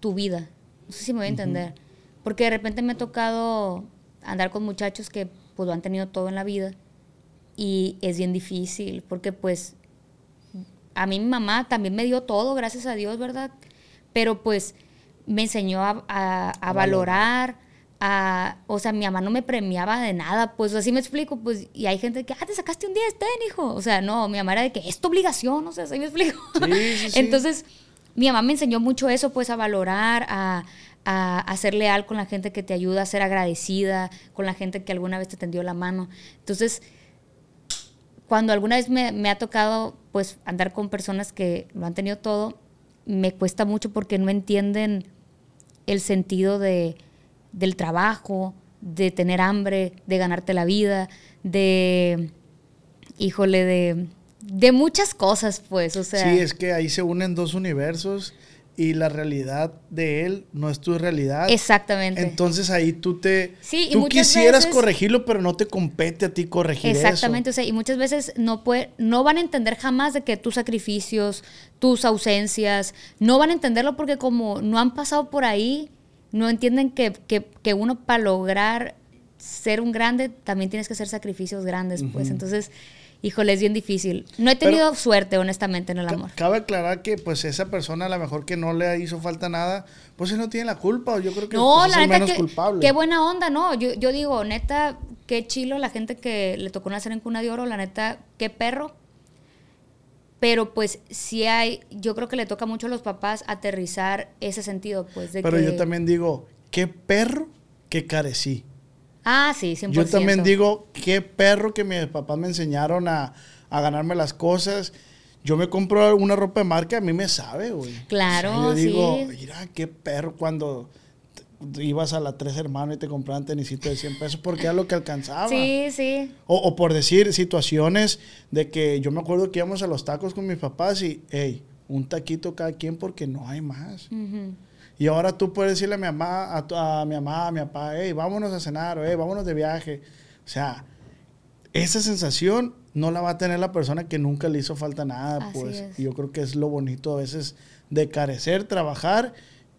tu vida. No sé si me voy a entender. Porque de repente me ha tocado andar con muchachos que pues lo han tenido todo en la vida y es bien difícil porque pues a mí mi mamá también me dio todo, gracias a Dios, ¿verdad? Pero pues me enseñó a, a- a valorar, o sea, mi mamá no me premiaba de nada, pues así me explico, pues, y hay gente que, ah, te sacaste un día, ten, hijo. O sea, no, mi mamá era de que es tu obligación, o sea, así me explico. Sí, sí, sí. Entonces, mi mamá me enseñó mucho eso, pues, a valorar, a, a, a ser leal con la gente que te ayuda, a ser agradecida con la gente que alguna vez te tendió la mano. Entonces, cuando alguna vez me, me ha tocado pues andar con personas que lo han tenido todo, me cuesta mucho porque no entienden el sentido de, del trabajo, de tener hambre, de ganarte la vida, de, híjole, de, de muchas cosas, pues, o sea. Sí, es que ahí se unen dos universos y la realidad de él no es tu realidad. Exactamente. Entonces ahí tú te Sí, y tú quisieras veces- corregirlo, pero no te compete a ti corregir Exactamente, eso. o sea, y muchas veces no puede, no van a entender jamás de que tus sacrificios, tus ausencias, no van a entenderlo porque como no han pasado por ahí, no entienden que, que, que uno para lograr ser un grande también tienes que hacer sacrificios grandes, pues entonces, híjole, es bien difícil. No he Pero- tenido suerte, honestamente, en el amor. Cabe aclarar que pues esa persona a lo mejor que no le hizo falta nada, pues no tiene la culpa, o yo creo que No, pues, es la el neta, menos que, culpable. qué buena onda, ¿no? Yo, yo digo, neta, qué chilo la gente que le tocó nacer en cuna de oro, la neta, qué perro. Pero pues sí hay, yo creo que le toca mucho a los papás aterrizar ese sentido, pues de Pero que... yo también digo, qué perro que carecí. Ah, sí, 100%. Yo también digo, qué perro que mis papás me enseñaron a, a ganarme las cosas. yo me compro una ropa de marca, a mí me sabe, güey. Claro, O sea, yo digo, sí. mira, qué perro cuando ibas a la Tres Hermanos y te compraban tenisitos de 100 pesos porque era lo que alcanzaba. Sí, sí. O, o por decir situaciones de que yo me acuerdo que íbamos a los tacos con mis papás y, hey, un taquito cada quien porque no hay más. Ujú. Y ahora tú puedes decirle a mi mamá, a, tu- a mi mamá, a mi papá, hey, vámonos a cenar, o hey, vámonos de viaje. O sea, esa sensación no la va a tener la persona que nunca le hizo falta nada, Así pues. es. Y yo creo que es lo bonito a veces de carecer, trabajar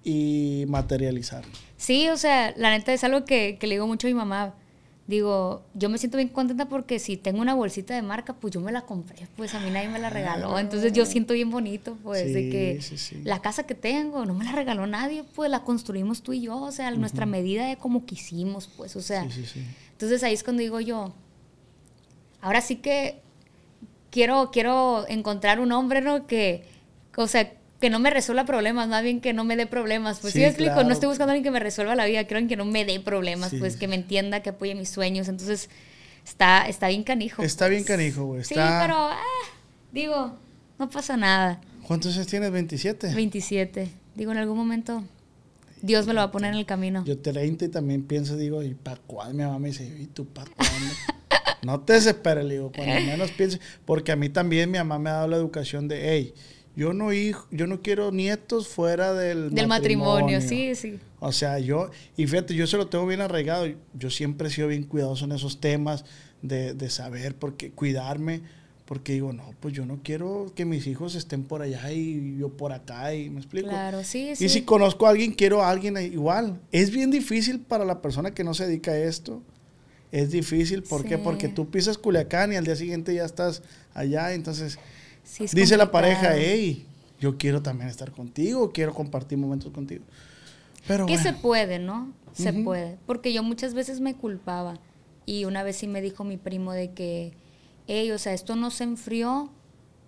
y materializar. Sí, o sea, la neta es algo que, que le digo mucho a mi mamá. Digo, yo me siento bien contenta porque si tengo una bolsita de marca, pues yo me la compré, pues a mí nadie me la regaló. Entonces yo siento bien bonito, pues, de que sí, sí. la casa que tengo no me la regaló nadie, pues la construimos tú y yo, o sea, nuestra medida de como quisimos, pues, o sea. Entonces ahí es cuando digo yo, ahora sí que quiero, quiero encontrar un hombre, ¿no? Que, o sea, que no me resuelva problemas, más bien que no me dé problemas. Pues sí, Sí, me explico, claro. no estoy buscando a alguien que me resuelva la vida, quiero alguien que no me dé problemas, Sí. pues que me entienda, que apoye mis sueños. Entonces, está, está bien canijo. Está bien pues. canijo, güey. Sí, Está- pero, ah, digo, no pasa nada. ¿Cuántos años tienes? ¿27? 27. Digo, en algún momento Dios me lo va a poner en el camino. Yo 30 y también pienso, digo, ¿y para cuándo? Mi mamá me dice, ¿y tú para cuándo? no te desesperes, le digo, cuando menos pienses. Porque a mí también mi mamá me ha dado la educación de, hey, yo no, hijo, yo no quiero nietos fuera del, Del matrimonio, sí, sí. O sea, yo, y fíjate, yo se lo tengo bien arraigado. Yo siempre he sido bien cuidadoso en esos temas de, de saber, porque cuidarme, porque digo, no, pues yo no quiero que mis hijos estén por allá y yo por acá, y me explico. Claro, sí, Y sí. si conozco a alguien, quiero a alguien igual. Es bien difícil para la persona que no se dedica a esto. Es difícil, ¿por qué? Porque tú pisas Culiacán y al día siguiente ya estás allá, entonces Sí, es dice la pareja, hey, yo quiero también estar contigo, quiero compartir momentos contigo. Pero Que bueno, se puede, ¿no? Se puede. Porque yo muchas veces me culpaba. Y una vez sí me dijo mi primo de que, hey, o sea, esto no se enfrió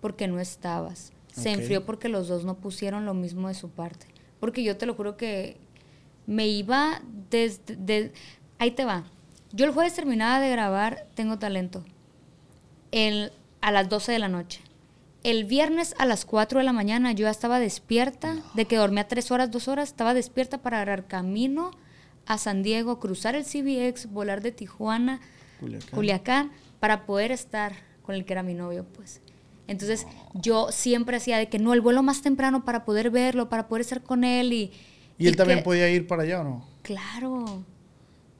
porque no estabas. Se enfrió porque los dos no pusieron lo mismo de su parte. Porque yo te lo juro que me iba desde... de- ahí te va. Yo el jueves terminaba de grabar Tengo Talento. El, a las 12 de la noche. El viernes a las 4 de la mañana yo ya estaba despierta, de que dormía 3 horas, 2 horas, estaba despierta para agarrar camino a San Diego, cruzar el CBX, volar de Tijuana, Culiacán. Culiacán, para poder estar con el que era mi novio, pues. Entonces yo siempre hacía de que no, el vuelo más temprano para poder verlo, para poder estar con él y... ¿Y él también podía ir para allá o no? Claro.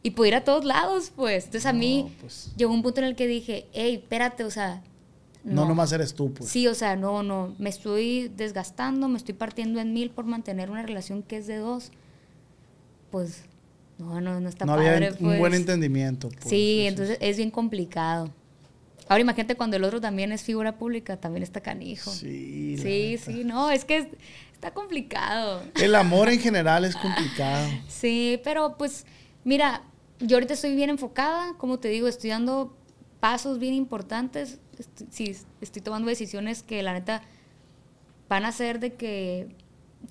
Y pude ir a todos lados, pues. Entonces a mí pues. llegó un punto en el que dije, hey, espérate, o sea... No, nomás eres tú, pues. Sí, o sea, no, no, me estoy desgastando, me estoy partiendo en mil por mantener una relación que es de dos. Pues, no, no, no está no padre, había un pues. buen entendimiento. pues. Sí, entonces es bien complicado. Ahora imagínate cuando el otro también es figura pública, también está canijo. Sí, sí, neta. sí, no, es que es- está complicado. El amor en general es complicado. Sí, pero pues, mira, yo ahorita estoy bien enfocada, como te digo, estoy dando pasos bien importantes, estoy, sí, estoy tomando decisiones que la neta van a ser de que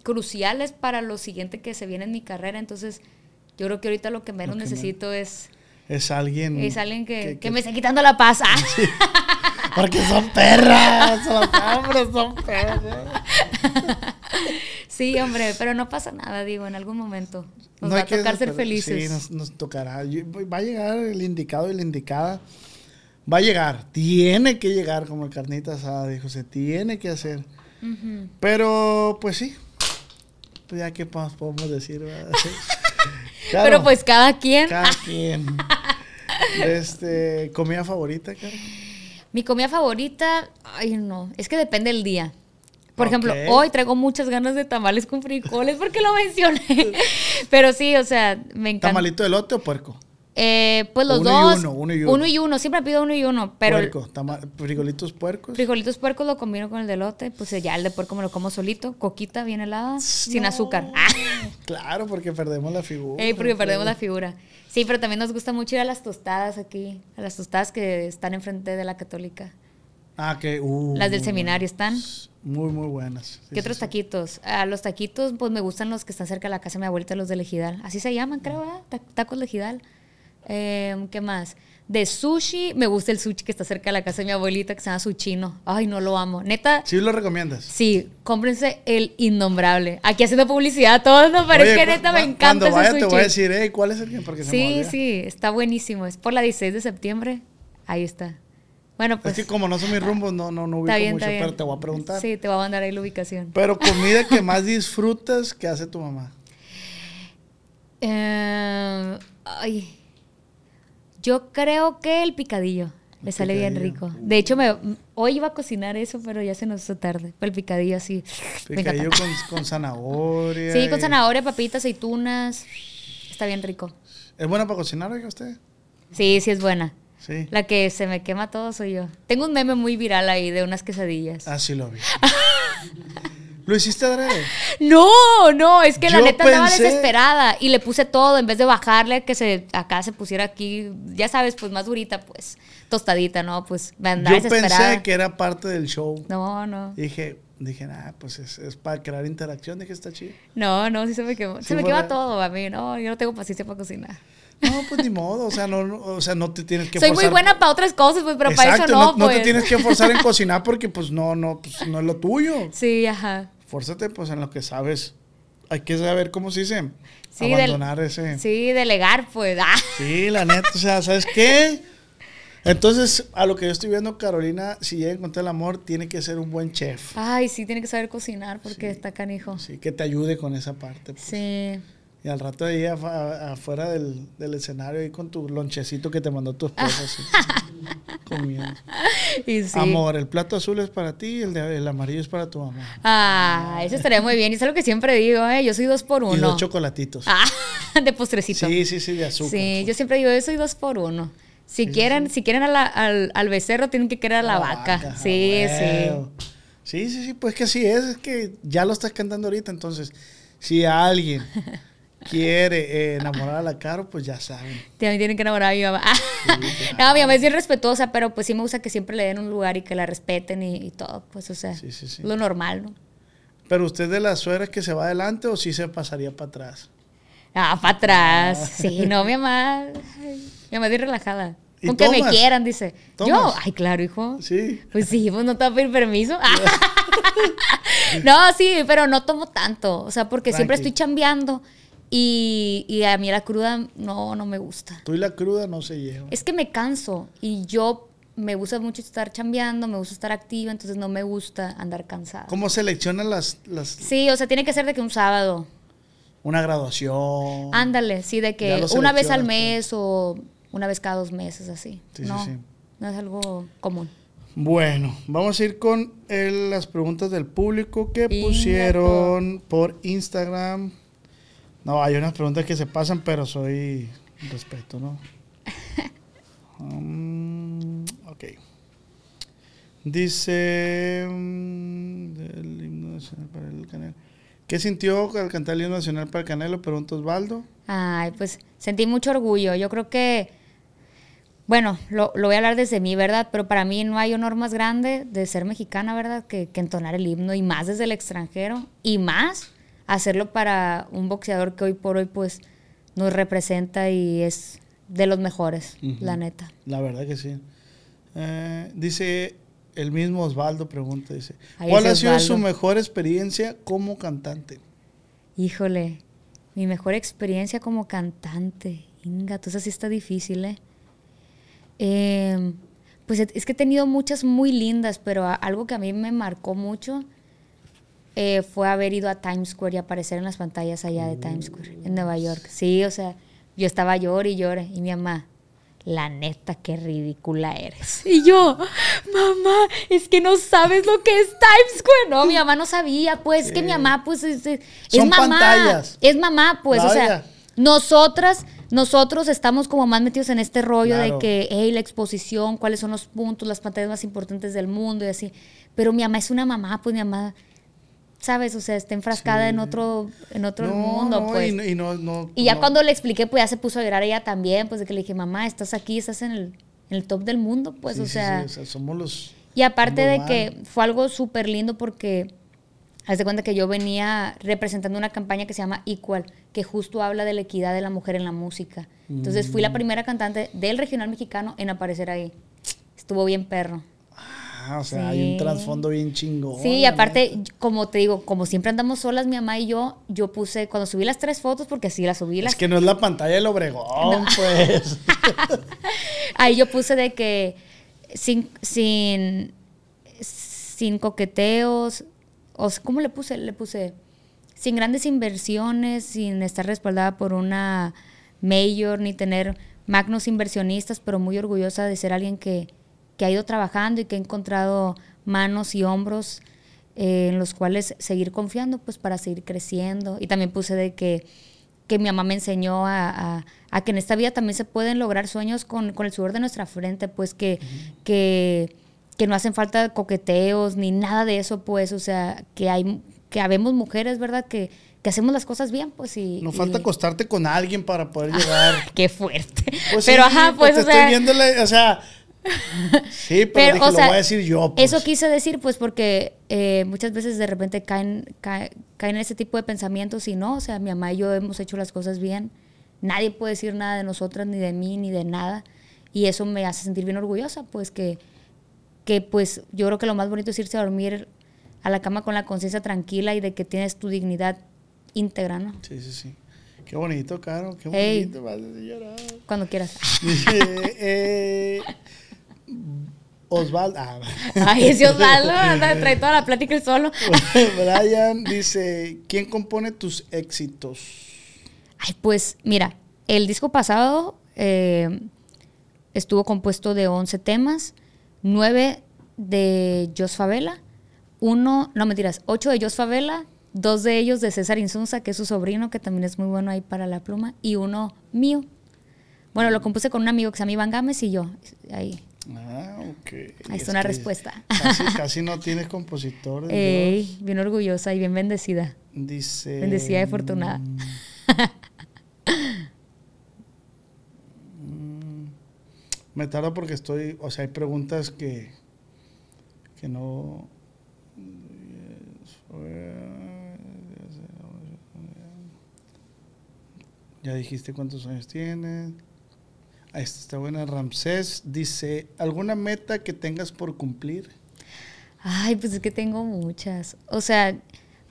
cruciales para lo siguiente que se viene en mi carrera, entonces yo creo que ahorita lo que menos Lo que necesito es, Es alguien. es alguien que, que, que- me esté quitando la paz. Ah. Porque son perras. Los hombres son perras. sí, hombre, pero no pasa nada, digo, en algún momento nos No va a tocar ser felices. Sí, nos, nos tocará. Va a llegar el indicado y la indicada. Va a llegar. Tiene que llegar como el carnita asada, dijo. Se tiene que hacer. Pero, pues sí. Pues ya, ¿qué más podemos decir? Claro, Pero pues cada quien. Cada quien. Este, comida favorita, cara. Mi comida favorita, ay no, es que depende del día. Por ejemplo, hoy traigo muchas ganas de tamales con frijoles porque lo mencioné. Pero sí, o sea, me encanta. ¿Tamalito de elote o puerco? Eh, pues los Uno y dos. uno, uno y uno. Uno y uno, siempre pido uno y uno. Pero puerco. frijolitos puercos. frijolitos puercos lo combino con el delote. Pues ya el de puerco me lo como solito. Coquita bien helada, sin azúcar. Ah, Claro, porque perdemos la figura. porque perdemos la figura. Sí, pero también nos gusta mucho ir a las tostadas aquí. A las tostadas que están enfrente de la católica. Ah, que. uh, Las del seminario están. Muy, muy buenas. Sí, ¿Qué sí, otros sí. taquitos? A los taquitos, pues me gustan los que están cerca de la casa de mi abuelita, los de Lejidal. Así se llaman, creo, ¿verdad? Ta- Tacos Lejidal. Eh, ¿Qué más? De sushi, me gusta el sushi que está cerca de la casa de mi abuelita, que se llama Suchino. Ay, no lo amo. Neta, ¿Sí lo recomiendas? sí, cómprense el innombrable. Aquí haciendo publicidad a todos, no, Oye, que neta me encanta Cuando ese vaya te voy a decir, hey, ¿cuál es el que? Porque Sí, sí, está buenísimo. Es por la 16 de septiembre. Ahí está. Bueno, pues. es que como no son mis rumbos, no, no, no ubico bien, mucho, pero te voy a preguntar. Sí, te voy a mandar ahí la ubicación. Pero comida que más disfrutas que hace tu mamá. Eh, ay. Yo creo que el picadillo. Le sale bien rico. De hecho, me, hoy iba a cocinar eso, pero ya se nos hizo tarde. El picadillo así. Picadillo con, con zanahoria. Sí, con zanahoria, papitas, aceitunas. Está bien rico. ¿Es buena para cocinar, oiga usted? Sí, sí es buena. Sí. La que se me quema todo soy yo. Tengo un meme muy viral ahí de unas quesadillas. Ah, sí lo vi. ¿Lo hiciste adrede? No, no, es que la neta andaba pensé- desesperada y le puse todo en vez de bajarle que se acá se pusiera aquí, ya sabes, pues más durita, pues tostadita, ¿no? Pues me andaba Yo desesperada. pensé que era parte del show. No, no. Y dije, dije, nah, pues es, es para crear interacción. Dije, está chido. No, no, sí se me quemó. Sí se me quema todo a mí, no, yo no tengo paciencia para cocinar. No, pues ni modo. O sea, no, no- o sea, no te tienes que Soy muy forzar. buena para otras cosas, pues, pero para eso no, no, pues. te tienes que forzar en cocinar porque pues no, no, pues no es lo tuyo. Sí, ajá. Fórzate pues en lo que sabes. Hay que saber cómo se dice. Sí, del- abandonar ese. Sí. Sí, delegar, pues. Ah. la neta, o sea, ¿sabes qué? Entonces, a lo que yo estoy viendo, Carolina, si llega a encontrar el amor, tiene que ser un buen chef. Ay, sí, tiene que saber cocinar porque está canijo. Sí, que te ayude con esa parte. pues. Sí. Y al rato ahí afuera del, del escenario, ahí con tu lonchecito que te mandó tu esposa, así, comiendo. Y sí. Amor, el plato azul es para ti y el, de- el amarillo es para tu mamá. Ah, eso estaría muy bien. Y es algo que siempre digo, ¿eh? Yo soy dos por Y uno. dos chocolatitos. Ah, de postrecito. sí, sí, sí, de azúcar. Sí, yo siempre digo, yo soy dos por uno. Si quieren, si quieren a la- al, al becerro, tienen que querer a la, vaca. Sí, ah, huevo. Sí, sí, sí, pues que así es, es que ya lo estás cantando ahorita, entonces, si alguien quiere eh, enamorar a la Caro, pues ya saben. sí. También tienen que enamorar a mi mamá. no, mi mamá es bien respetuosa, pero pues sí me gusta que siempre le den un lugar y que la respeten y, y todo. Pues, o sea, Sí, sí, sí. lo normal, ¿no? Pero usted de las suegras que se va adelante o sí se pasaría para atrás. Ah, para atrás. Sí, no, mi mamá. ay, mi mamá es bien relajada. ¿Y Con que me quieran, dice. Yo, ¿Tomas? ay, claro, hijo. Sí. Pues sí, pues no te va a pedir permiso. no, sí, pero no tomo tanto. O sea, porque siempre estoy chambeando y, y a mí la cruda no, no me gusta. Tú y la cruda no se llevan. Es que me canso y yo me gusta mucho estar chambeando, me gusta estar activa, entonces no me gusta andar cansada. ¿Cómo seleccionan las, las Sí, o sea, tiene que ser de que un sábado. una graduación? Ándale, sí, de que una vez al mes o una vez cada dos meses, así. Sí, sí, no, sí. no es algo común. Bueno, vamos a ir con el- las preguntas del público que pusieron por Instagram. No, hay unas preguntas que se pasan, pero soy respeto, ¿no? Um, ok. Dice mm, del himno nacional para el Canelo. ¿Qué sintió al cantar el himno nacional para el Canelo? Pregunta Osvaldo. Ay, pues sentí mucho orgullo. Yo creo que, bueno, lo, lo voy a hablar desde mí, ¿verdad? Pero para mí no hay honor más grande de ser mexicana, ¿verdad? Que, que entonar el himno y más desde el extranjero y más hacerlo para un boxeador que hoy por hoy pues nos representa y es de los mejores, la neta. La verdad que sí. Eh, dice el mismo Osvaldo, pregunta, dice, Ahí ¿cuál ha sido su mejor experiencia como cantante? Híjole, mi mejor experiencia como cantante. Inga, tú sí está difícil, ¿eh? Eh, Pues es que he tenido muchas muy lindas, pero algo que a mí me marcó mucho eh, fue haber ido a Times Square y aparecer en las pantallas allá de Times Square, en Nueva York. Sí, o sea, yo estaba llore y llore. Y mi mamá, la neta, qué ridícula eres. Y yo, mamá, es que no sabes lo que es Times Square. No, mi mamá no sabía, pues, es que mi mamá, pues, es, es- es Son mamá. pantallas. Es mamá, pues, o sea, nosotras, nosotros estamos como más metidos en este rollo Claro. de que, hey, la exposición, cuáles son los puntos, las pantallas más importantes del mundo y así. Pero mi mamá es una mamá, pues mi mamá, ¿sabes? O sea, está enfrascada en otro, en otro No, mundo, no, pues. y no- y no- no- Y ya cuando le expliqué, pues ya se puso a llorar ella también, pues de que le dije, mamá, estás aquí, estás en el, en el top del mundo, pues, Sí, o, sí, sea, sí, o sea, somos los... Y aparte de que fue algo súper lindo porque Haz de cuenta que yo venía representando una campaña que se llama Equal, que justo habla de la equidad de la mujer en la música. Entonces fui Mm. la primera cantante del regional mexicano en aparecer ahí. Estuvo bien perro. Ah, o sea, hay un Sí. trasfondo bien chingón. Sí, y aparte, neta. como te digo, como siempre andamos solas, mi mamá y yo, yo puse, cuando subí las tres fotos, porque así las subí, las Es que no es la pantalla del Obregón, pues. Ahí yo puse de que sin, sin, sin coqueteos, o ¿cómo le puse? Le puse sin grandes inversiones, sin estar respaldada por una mayor, ni tener magnos inversionistas, pero muy orgullosa de ser alguien que, que ha ido trabajando y que ha encontrado manos y hombros eh, en los cuales seguir confiando, pues para seguir creciendo. Y también puse de que que mi mamá me enseñó a, a- a que en esta vida también se pueden lograr sueños con, con el sudor de nuestra frente, pues que, que, que no hacen falta coqueteos ni nada de eso, pues, o sea, que hay, que habemos mujeres, ¿verdad? Que, que hacemos las cosas bien, pues, y... No y- falta acostarte con alguien para poder llegar. Qué fuerte. Pues pero sí, ajá, pues, te o sea... estoy viéndole, o sea. Sí, pero, Pero, dije, o sea, lo voy a decir yo. pues. Eso quise decir, pues, porque eh, muchas veces de repente caen, cae- caen en ese tipo de pensamientos y no, o sea, mi mamá y yo hemos hecho las cosas bien. Nadie puede decir nada de nosotras, ni de mí, ni de nada. Y eso me hace sentir bien orgullosa, pues, que, que pues, yo creo que lo más bonito es irse a dormir a la cama con la conciencia tranquila y de que tienes tu dignidad íntegra, ¿no? Sí, sí, sí. Qué bonito, Caro. Qué bonito. vas a llorar. Cuando quieras. Dice, eh, Osvaldo. Ah, Ay, ese Osvaldo, anda, trae toda la plática el solo. Brian dice: ¿Quién compone tus éxitos? Ay, pues mira, el disco pasado eh, estuvo compuesto de 11 temas, 9 de Jos Favela, uno, no mentiras, 8 de Jos Favela, dos de ellos de César Insunza, que es su sobrino, que también es muy bueno ahí para la pluma, y uno mío. Bueno, lo compuse con un amigo que se llama Iván Gámez y yo. Ahí, Ah, ok. ahí Es está una que respuesta. Casi, casi no tienes compositores. Ey, bien orgullosa y bien bendecida. Dice. Bendecida y afortunada. mm, Me tardo porque estoy. O sea, hay preguntas que. que no. Ya dijiste cuántos años tienes. Ahí está, está buena. Ramsés dice: ¿Alguna meta que tengas por cumplir? Ay, pues es que tengo muchas. O sea,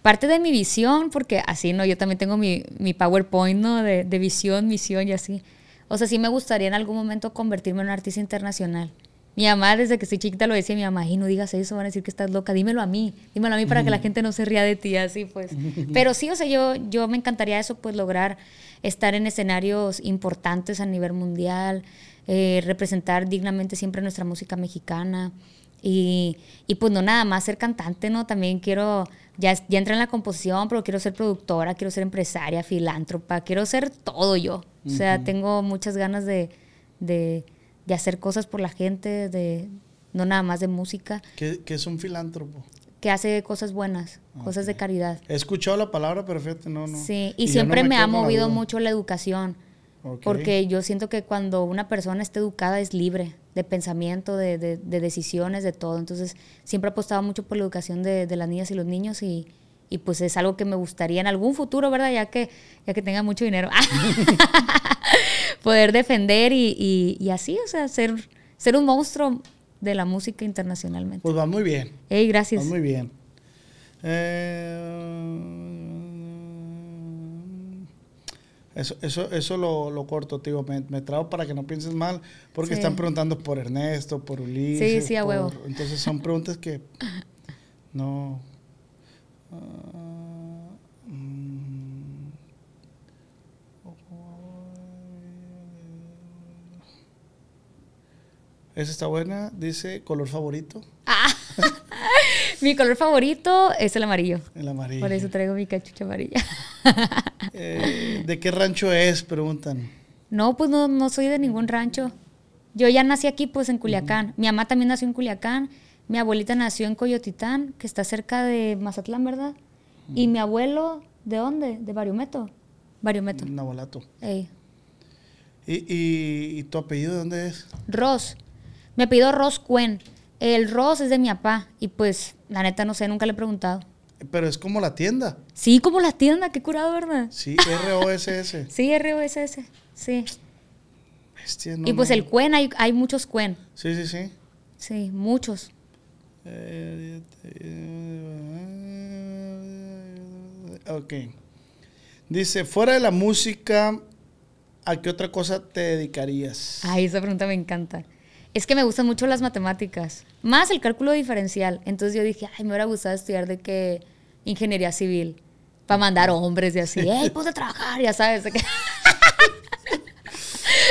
parte de mi visión, porque así, ¿no? Yo también tengo mi, mi PowerPoint, ¿no? De, de visión, misión y así. O sea, sí me gustaría en algún momento convertirme en una artista internacional. Mi mamá, desde que estoy chiquita, lo decía mi mamá, y no digas eso, van a decir que estás loca, dímelo a mí, dímelo a mí para que la gente no se ría de ti, así pues. Pero sí, o sea, yo, yo me encantaría eso, pues lograr estar en escenarios importantes a nivel mundial, eh, representar dignamente siempre nuestra música mexicana. Y, y pues no nada más ser cantante, ¿no? También quiero, ya, ya entré en la composición, pero quiero ser productora, quiero ser empresaria, filántropa, quiero ser todo yo. O sea, tengo muchas ganas de, de, de hacer cosas por la gente, de no nada más de música, ¿Qué, qué es un filántropo? Que hace cosas buenas, cosas de caridad. He escuchado la palabra, pero fíjate, no, no. Sí, y, siempre no me, ha la movido mucho la educación. Porque yo siento que cuando una persona está educada es libre de pensamiento, de, de- de decisiones, de todo. Entonces, siempre he apostado mucho por la educación de, de las niñas y los niños y, y, pues es algo que me gustaría en algún futuro, ¿verdad? Ya que, ya que tenga mucho dinero, poder defender y, y- y así, o sea, ser, ser un monstruo de la música internacionalmente. Pues va muy bien. Ey, gracias. Va muy bien. Eh, eso, eso, eso lo, lo corto, tío. Me, me trago para que no pienses mal, porque Sí. están preguntando por Ernesto, por Ulises. Sí, sí, a por- huevo. Entonces son preguntas que no mm. Esa está buena. Dice color favorito. Mi color favorito es el amarillo. El amarillo. Por eso traigo mi cachucha amarilla. Eh, ¿De qué rancho es? Preguntan. No, pues no, no soy de ningún rancho. Yo ya nací aquí, pues en Culiacán. Mi mamá también nació en Culiacán. Mi abuelita nació en Coyotitán, que está cerca de Mazatlán, ¿verdad? Y mi abuelo, ¿de dónde? De Bariometo. Bariometo. Navolato. Ey. ¿Y, y, y tu apellido de dónde es? Ros. Me pido Ros Cuen. El Ros es de mi papá. Y pues, la neta, no sé, nunca le he preguntado. Pero es como la tienda. Sí, como la tienda, qué curado, ¿verdad? Sí, R-O-S-S. Sí, R-O-S-S. Sí. Bestia, no, y pues no. el cuen, hay, hay muchos cuen. Sí, sí, sí. Sí, muchos. Ok. Dice, fuera de la música, ¿a qué otra cosa te dedicarías? Ay, esa pregunta me encanta. Es que me gustan mucho las matemáticas, más el cálculo diferencial. Entonces yo dije, ay, me hubiera gustado estudiar de que ingeniería civil, para mandar hombres y así, ¡ey, ponte a trabajar! Ya sabes.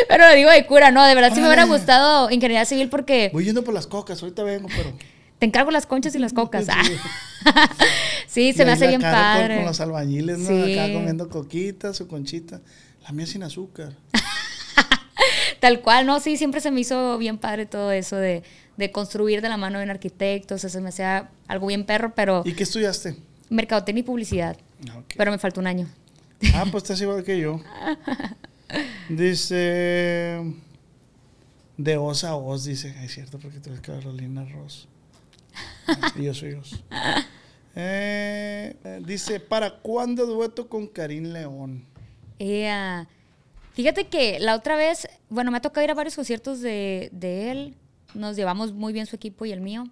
pero lo digo de cura, no, de verdad sí me hubiera gustado ingeniería civil porque Voy yendo por las cocas, ahorita vengo, pero... te encargo las conchas y las cocas. Ah. sí, se Y me hace bien cara con- padre. Con, los albañiles, ¿no? Sí. Acá comiendo coquitas o conchita. La mía sin azúcar. Tal cual, no, sí, siempre se me hizo bien padre todo eso de, de construir de la mano de un arquitecto, o sea, se me hacía algo bien perro, pero ¿Y qué estudiaste? mercadotecnia y publicidad, Ah, pero me faltó un año. Ah, pues estás igual que yo. Dice. De os a os, dice. Es cierto, porque tú eres Carolina Ross. Y yo soy os. Eh, dice: ¿Para cuándo dueto con Karim León? Ea. Fíjate que la otra vez, bueno, me ha tocado ir a varios conciertos de, de él, nos llevamos muy bien su equipo y el mío,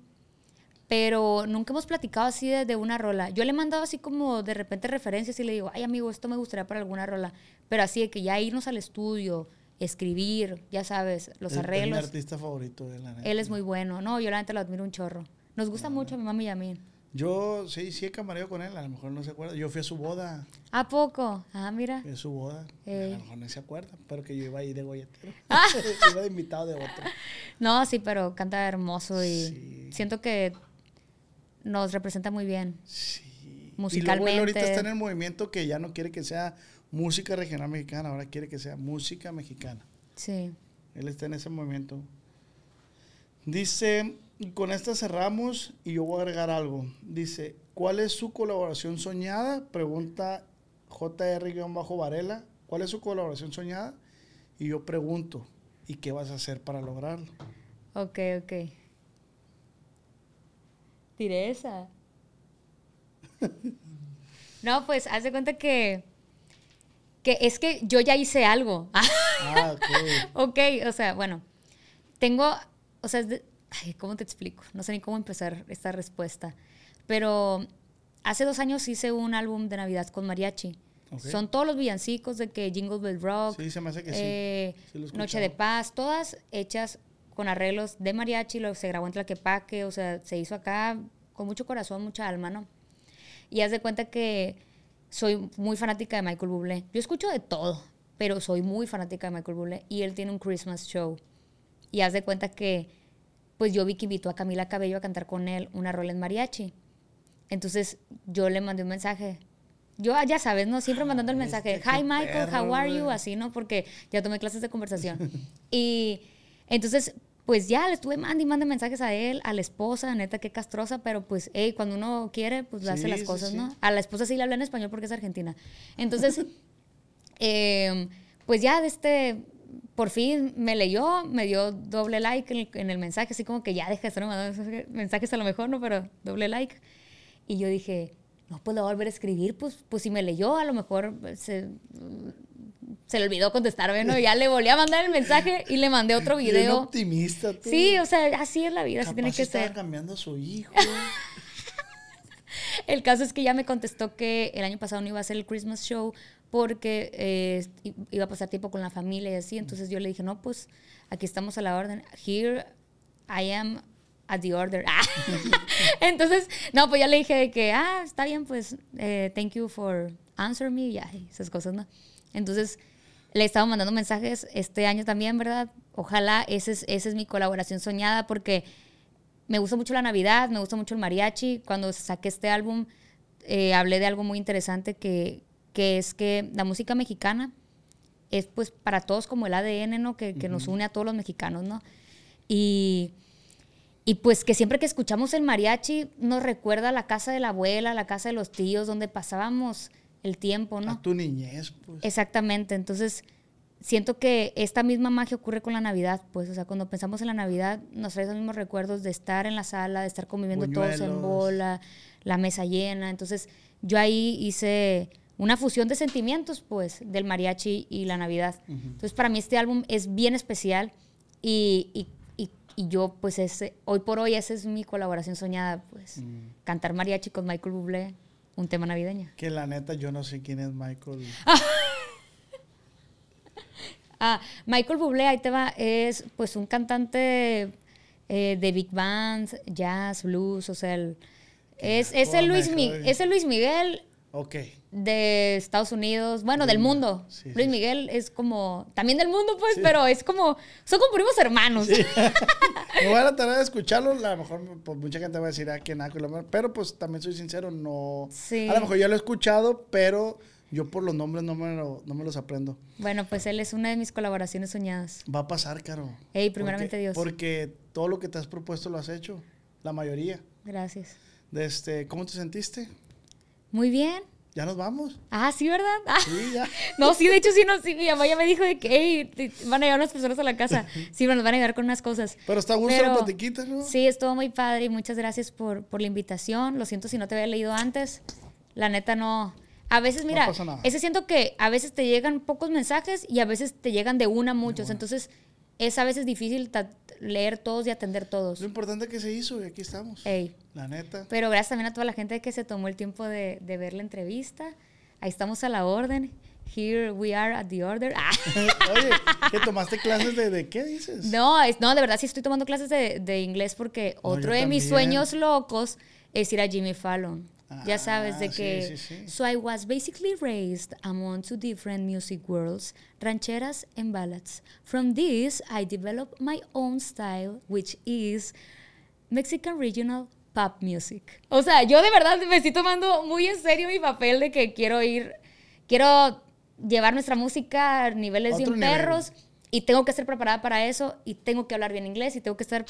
pero nunca hemos platicado así de, de una rola. Yo le he mandado así como de repente referencias y le digo, ay amigo, esto me gustaría para alguna rola, pero así de que ya irnos al estudio, escribir, ya sabes, los Es- Es mi arreglos. artista favorito de la neta. Él es muy bueno, no, yo la neta lo admiro un chorro. Nos gusta mucho a mi mami y a mí. Yo sí, sí he camareo con él, a lo mejor no se acuerda. Yo fui a su boda, ¿A poco? Ah, mira. fui a su boda. Ey. A lo mejor no se acuerda, pero que yo iba ahí de golletero. Ah. iba de invitado de otro. No, sí, pero canta hermoso y Sí. siento que nos representa muy bien. Sí. Y luego él Musicalmente. ahorita está en el movimiento que ya no quiere que sea música regional mexicana, ahora quiere que sea música mexicana. Sí. Él está en ese movimiento. Dice, y con esta cerramos y yo voy a agregar algo. Dice, ¿cuál es su colaboración soñada? Pregunta JR-Varela. ¿Cuál es su colaboración soñada? Y yo pregunto, ¿y qué vas a hacer para lograrlo? Ok, ok. Tiré esa. No, pues haz de cuenta que. Que es que yo ya hice algo. Ah, ok. ok, o sea, bueno. Tengo. O sea, ay, ¿cómo te explico? No sé ni cómo empezar esta respuesta. Pero hace dos años hice un álbum de Navidad con mariachi. Ok. Son todos los villancicos de que Jingle Bell Rock, Sí, se me hace que sí. eh, Sí he Noche de. Paz, todas hechas con arreglos de mariachi, lo se grabó en Tlaquepaque, o sea, se hizo acá con mucho corazón, mucha alma, ¿no? Y haz de cuenta que soy muy fanática de Michael Bublé. Yo escucho de todo, pero soy muy fanática de Michael Bublé y él tiene un Christmas show. Y haz de cuenta que pues yo vi que invitó a Camila Cabello a cantar con él una rola en mariachi. Entonces yo le mandé un mensaje. Yo, ah, ya sabes, ¿no? Siempre mandando el mensaje, este, hi Michael, how are you? Así, ¿no? Porque ya tomé clases de conversación. y entonces, pues ya le estuve mandando y mandando mensajes a él, a la esposa, neta, qué castrosa, pero pues, hey, cuando uno quiere, pues hace Sí, las sí, cosas, sí. ¿no? A la esposa sí le habla en español porque es argentina. Entonces, eh, pues ya de este, por fin me leyó, me dio doble like en el, en el mensaje, así como que ya deja de estar mandando mensajes- a lo mejor, ¿no? Pero doble like. Y yo dije, no puedo volver a escribir, pues, pues si me leyó, a lo mejor se, se le olvidó contestarme, ¿no? Y ya le volví a mandar el mensaje y le mandé otro Bien video. optimista tú. Sí, o sea, así es la vida, así Capaz tiene que ser. cambiando a su hijo. El caso es que ya me contestó que el año pasado no iba a hacer el Christmas show porque eh, iba a pasar tiempo con la familia y así. Entonces yo le dije, no, pues aquí estamos a la orden. Here I am at the order. Ah. Entonces, no, pues ya le dije que, ah, está bien, pues, eh, thank you for answering me. Ya, y esas cosas, ¿no? Entonces, le he estado mandando mensajes este año también, ¿verdad? Ojalá esa es, esa es mi colaboración soñada porque me gusta mucho la Navidad, me gusta mucho el mariachi. Cuando saqué este álbum, eh, hablé de algo muy interesante que, que es que la música mexicana es pues para todos como el ADN, ¿no? Que, que nos une a todos los mexicanos, ¿no? Y, y pues que siempre que escuchamos el mariachi nos recuerda a la casa de la abuela, la casa de los tíos, donde pasábamos el tiempo, ¿no? A tu niñez, pues. Exactamente, entonces siento que esta misma magia ocurre con la Navidad, pues, o sea, cuando pensamos en la Navidad, nos trae los mismos recuerdos de estar en la sala, de estar conviviendo todos en bola, la mesa llena. Entonces, yo ahí hice una fusión de sentimientos, pues, del mariachi y la Navidad. Entonces, para mí este álbum es bien especial y, y- y- y yo, pues, ese, hoy por hoy, esa es mi colaboración soñada, pues, cantar mariachi con Michael Bublé, un tema navideño. Que la neta, yo no sé quién es Michael. Ah, Michael Bublé, ahí te va, es pues un cantante eh, de big band, jazz, blues, o sea, el- es, es, el Luis, Mi- es el Luis Miguel Ok. De Estados Unidos, bueno, del mundo. Sí, Luis sí, Miguel es como, también del mundo, pues, pero es como, son como primos hermanos. Me voy a tarea de escucharlo. A lo mejor pues, mucha gente va a decir, ah, que naco, la madre", Pero pues también soy sincero, no. Sí. A lo mejor ya lo he escuchado, pero yo por los nombres no me, lo- no me los aprendo. Bueno, pues él es una de mis colaboraciones soñadas. Va a pasar, Caro. Ey, primeramente Porque- Dios. Porque todo lo que te has propuesto lo has hecho. La mayoría. Gracias. De este, ¿Cómo te sentiste? Muy bien. ¿Ya nos vamos? Ah, sí, ¿verdad? Ah. Sí, ya. No, sí, de hecho, sí, no, sí, mi mamá ya me dijo de que "Ey, te- van a llegar unas personas a la casa. Sí, nos van a ayudar con unas cosas. Pero está gusto la platiquita, ¿no? Sí, estuvo muy padre y muchas gracias por, por la invitación. Lo siento si no te había leído antes. La neta no. A veces, mira, ese siento que a veces te llegan pocos mensajes y a veces te llegan de una muchos. Entonces, es a veces difícil leer todos y atender todos. Lo importante que se hizo y aquí estamos. Ey. La neta. Pero gracias también a toda la gente que se tomó el tiempo de, de ver la entrevista. Ahí estamos a la orden. Here we are at the order. Ah. Oye, ¿que tomaste clases de, de qué dices? No, es, no, de verdad sí estoy tomando clases de, de inglés porque No, otro de mis sueños locos es ir a Jimmy Fallon. Ya sabes de Ah, sí, que sí, sí. so I was basically raised among two different music worlds, rancheras and ballads. From this I developed my own style which is Mexican regional pop music. O sea, yo de verdad me estoy tomando muy en serio mi papel de que quiero ir quiero llevar nuestra música a niveles de un nivel. perros y tengo que estar preparada para eso y tengo que hablar bien inglés y tengo que estar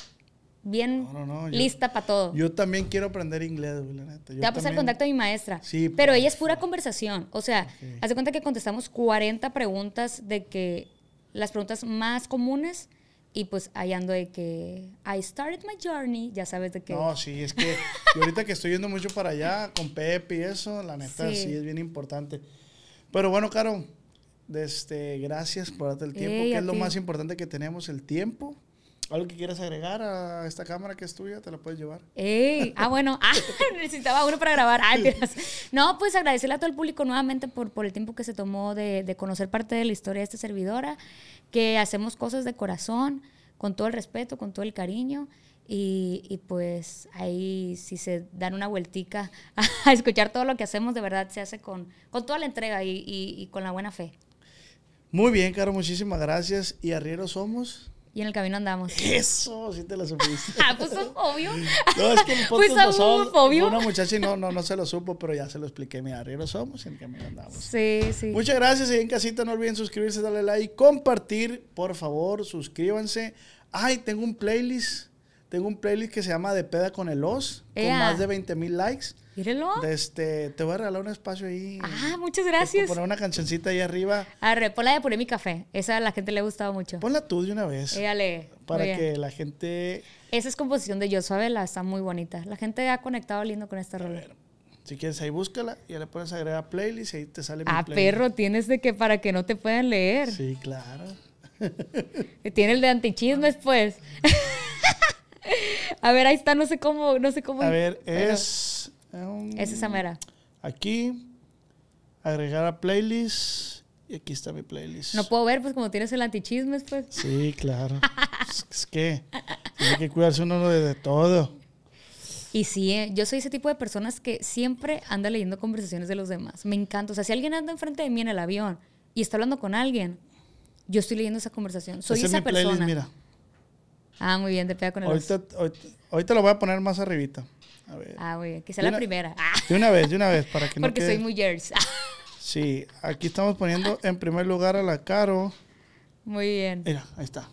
bien No, no, no, yo- lista para todo. Yo también quiero aprender inglés, güey, la neta. Yo Te va a pasar el contacto de mi maestra. Sí, pero ella es pura conversación. O sea, haz de cuenta que contestamos 40 preguntas de que las preguntas más comunes y pues ahí ando de que I started my journey, ya sabes de que No, sí, es que y ahorita que estoy yendo mucho para allá con Pepe y eso, la neta sí, Sí. es bien importante. Pero bueno, Caro, este, gracias por darte el tiempo, Ey, que es lo ti. más importante que tenemos, el tiempo. ¿Algo que quieras agregar a esta cámara que es tuya? ¿Te la puedes llevar? Ey, ah, bueno, ah, necesitaba uno para grabar. Ay, tiras. No, pues agradecerle a todo el público nuevamente por, por el tiempo que se tomó de, de conocer parte de la historia de esta servidora, que hacemos cosas de corazón, con todo el respeto, con todo el cariño. Y, y pues ahí si se dan una vueltica a escuchar todo lo que hacemos, de verdad se hace con, con toda la entrega y, y- y con la buena fe. Muy bien, Caro, muchísimas gracias. ¿Y arrieros somos? Y en el camino andamos. Eso, sí te lo supiste. Ah, pues obvio. No, es que el Pues podcast pasado amor, obvio. una muchacha y no, no, no se lo supo, pero ya se lo expliqué. Mira, arrieros somos y en el camino andamos. Sí, sí. Muchas gracias y en casita no olviden suscribirse, darle like, compartir, por favor, suscríbanse. Ay, tengo un playlist, tengo un playlist que se llama De Peda con el Os, con más de 20 mil likes. Mírenlo. De este, te voy a regalar un espacio ahí. Ah, muchas gracias. Poner una cancioncita ahí arriba. Arre, ponla de Puré mi café. Esa a la gente le ha gustado mucho. Ponla tú de una vez. Lee. para bien. que la gente, Esa es composición de Joshua Vela, está muy bonita. La gente ha conectado lindo con esta rola. si quieres ahí búscala, y ya le puedes agregar playlist y ahí te sale mi Ah, playlist. perro, tienes de que para que no te puedan leer. Sí, claro. Tiene el de antichismes, pues. a ver, ahí está, no sé cómo, no sé cómo. A ver, es... um, Es esa mera. Aquí, agregar a playlist. Y aquí está mi playlist. No puedo ver, pues como tienes el antichismes, pues. Sí, claro. es, que tiene que cuidarse uno de, de todo. Y sí, eh, yo soy ese tipo de personas que siempre anda leyendo conversaciones de los demás. Me encanta. O sea, si alguien anda enfrente de mí en el avión y está hablando con alguien, yo estoy leyendo esa conversación. Soy es esa playlist, persona. mira. Ah, muy bien, te pega con el Ahorita, ahorita, ahorita lo voy a poner más arribita. A ver. Ah, muy bien. Que sea De la una- primera. Ah, De una vez, de una vez, para que no porque quede- soy muy Jers. Sí, aquí estamos poniendo en primer lugar a la Caro. muy bien. Mira, ahí está.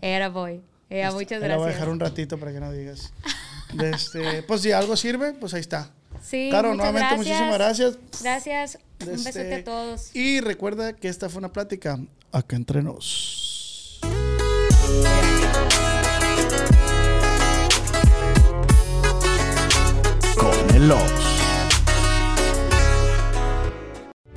Era boy. Ea, muchas Ahí la voy a gracias. dejar un ratito para que no digas. De este, pues si algo sirve, pues ahí está. Sí, Caro, nuevamente gracias. muchísimas gracias. Gracias. Un Este, besote a todos. Y recuerda que esta fue una plática acá entre nos. Con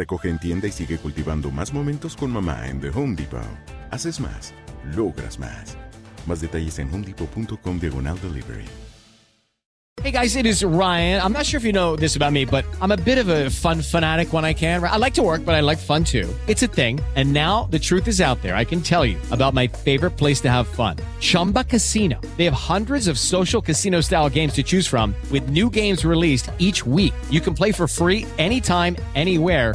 Recoge en tienda y sigue cultivando más momentos con mamá en The Home Depot. Haces más, logras más. Más detalles en homedepot.com diagonal delivery. Hey guys, it is Ryan. I'm not sure if you know this about me, but I'm a bit of a fun fanatic when I can. I like to work, but I like fun too. It's a thing. And now the truth is out there. I can tell you about my favorite place to have fun Chumba Casino. They have hundreds of social casino style games to choose from, with new games released each week. You can play for free anytime, anywhere.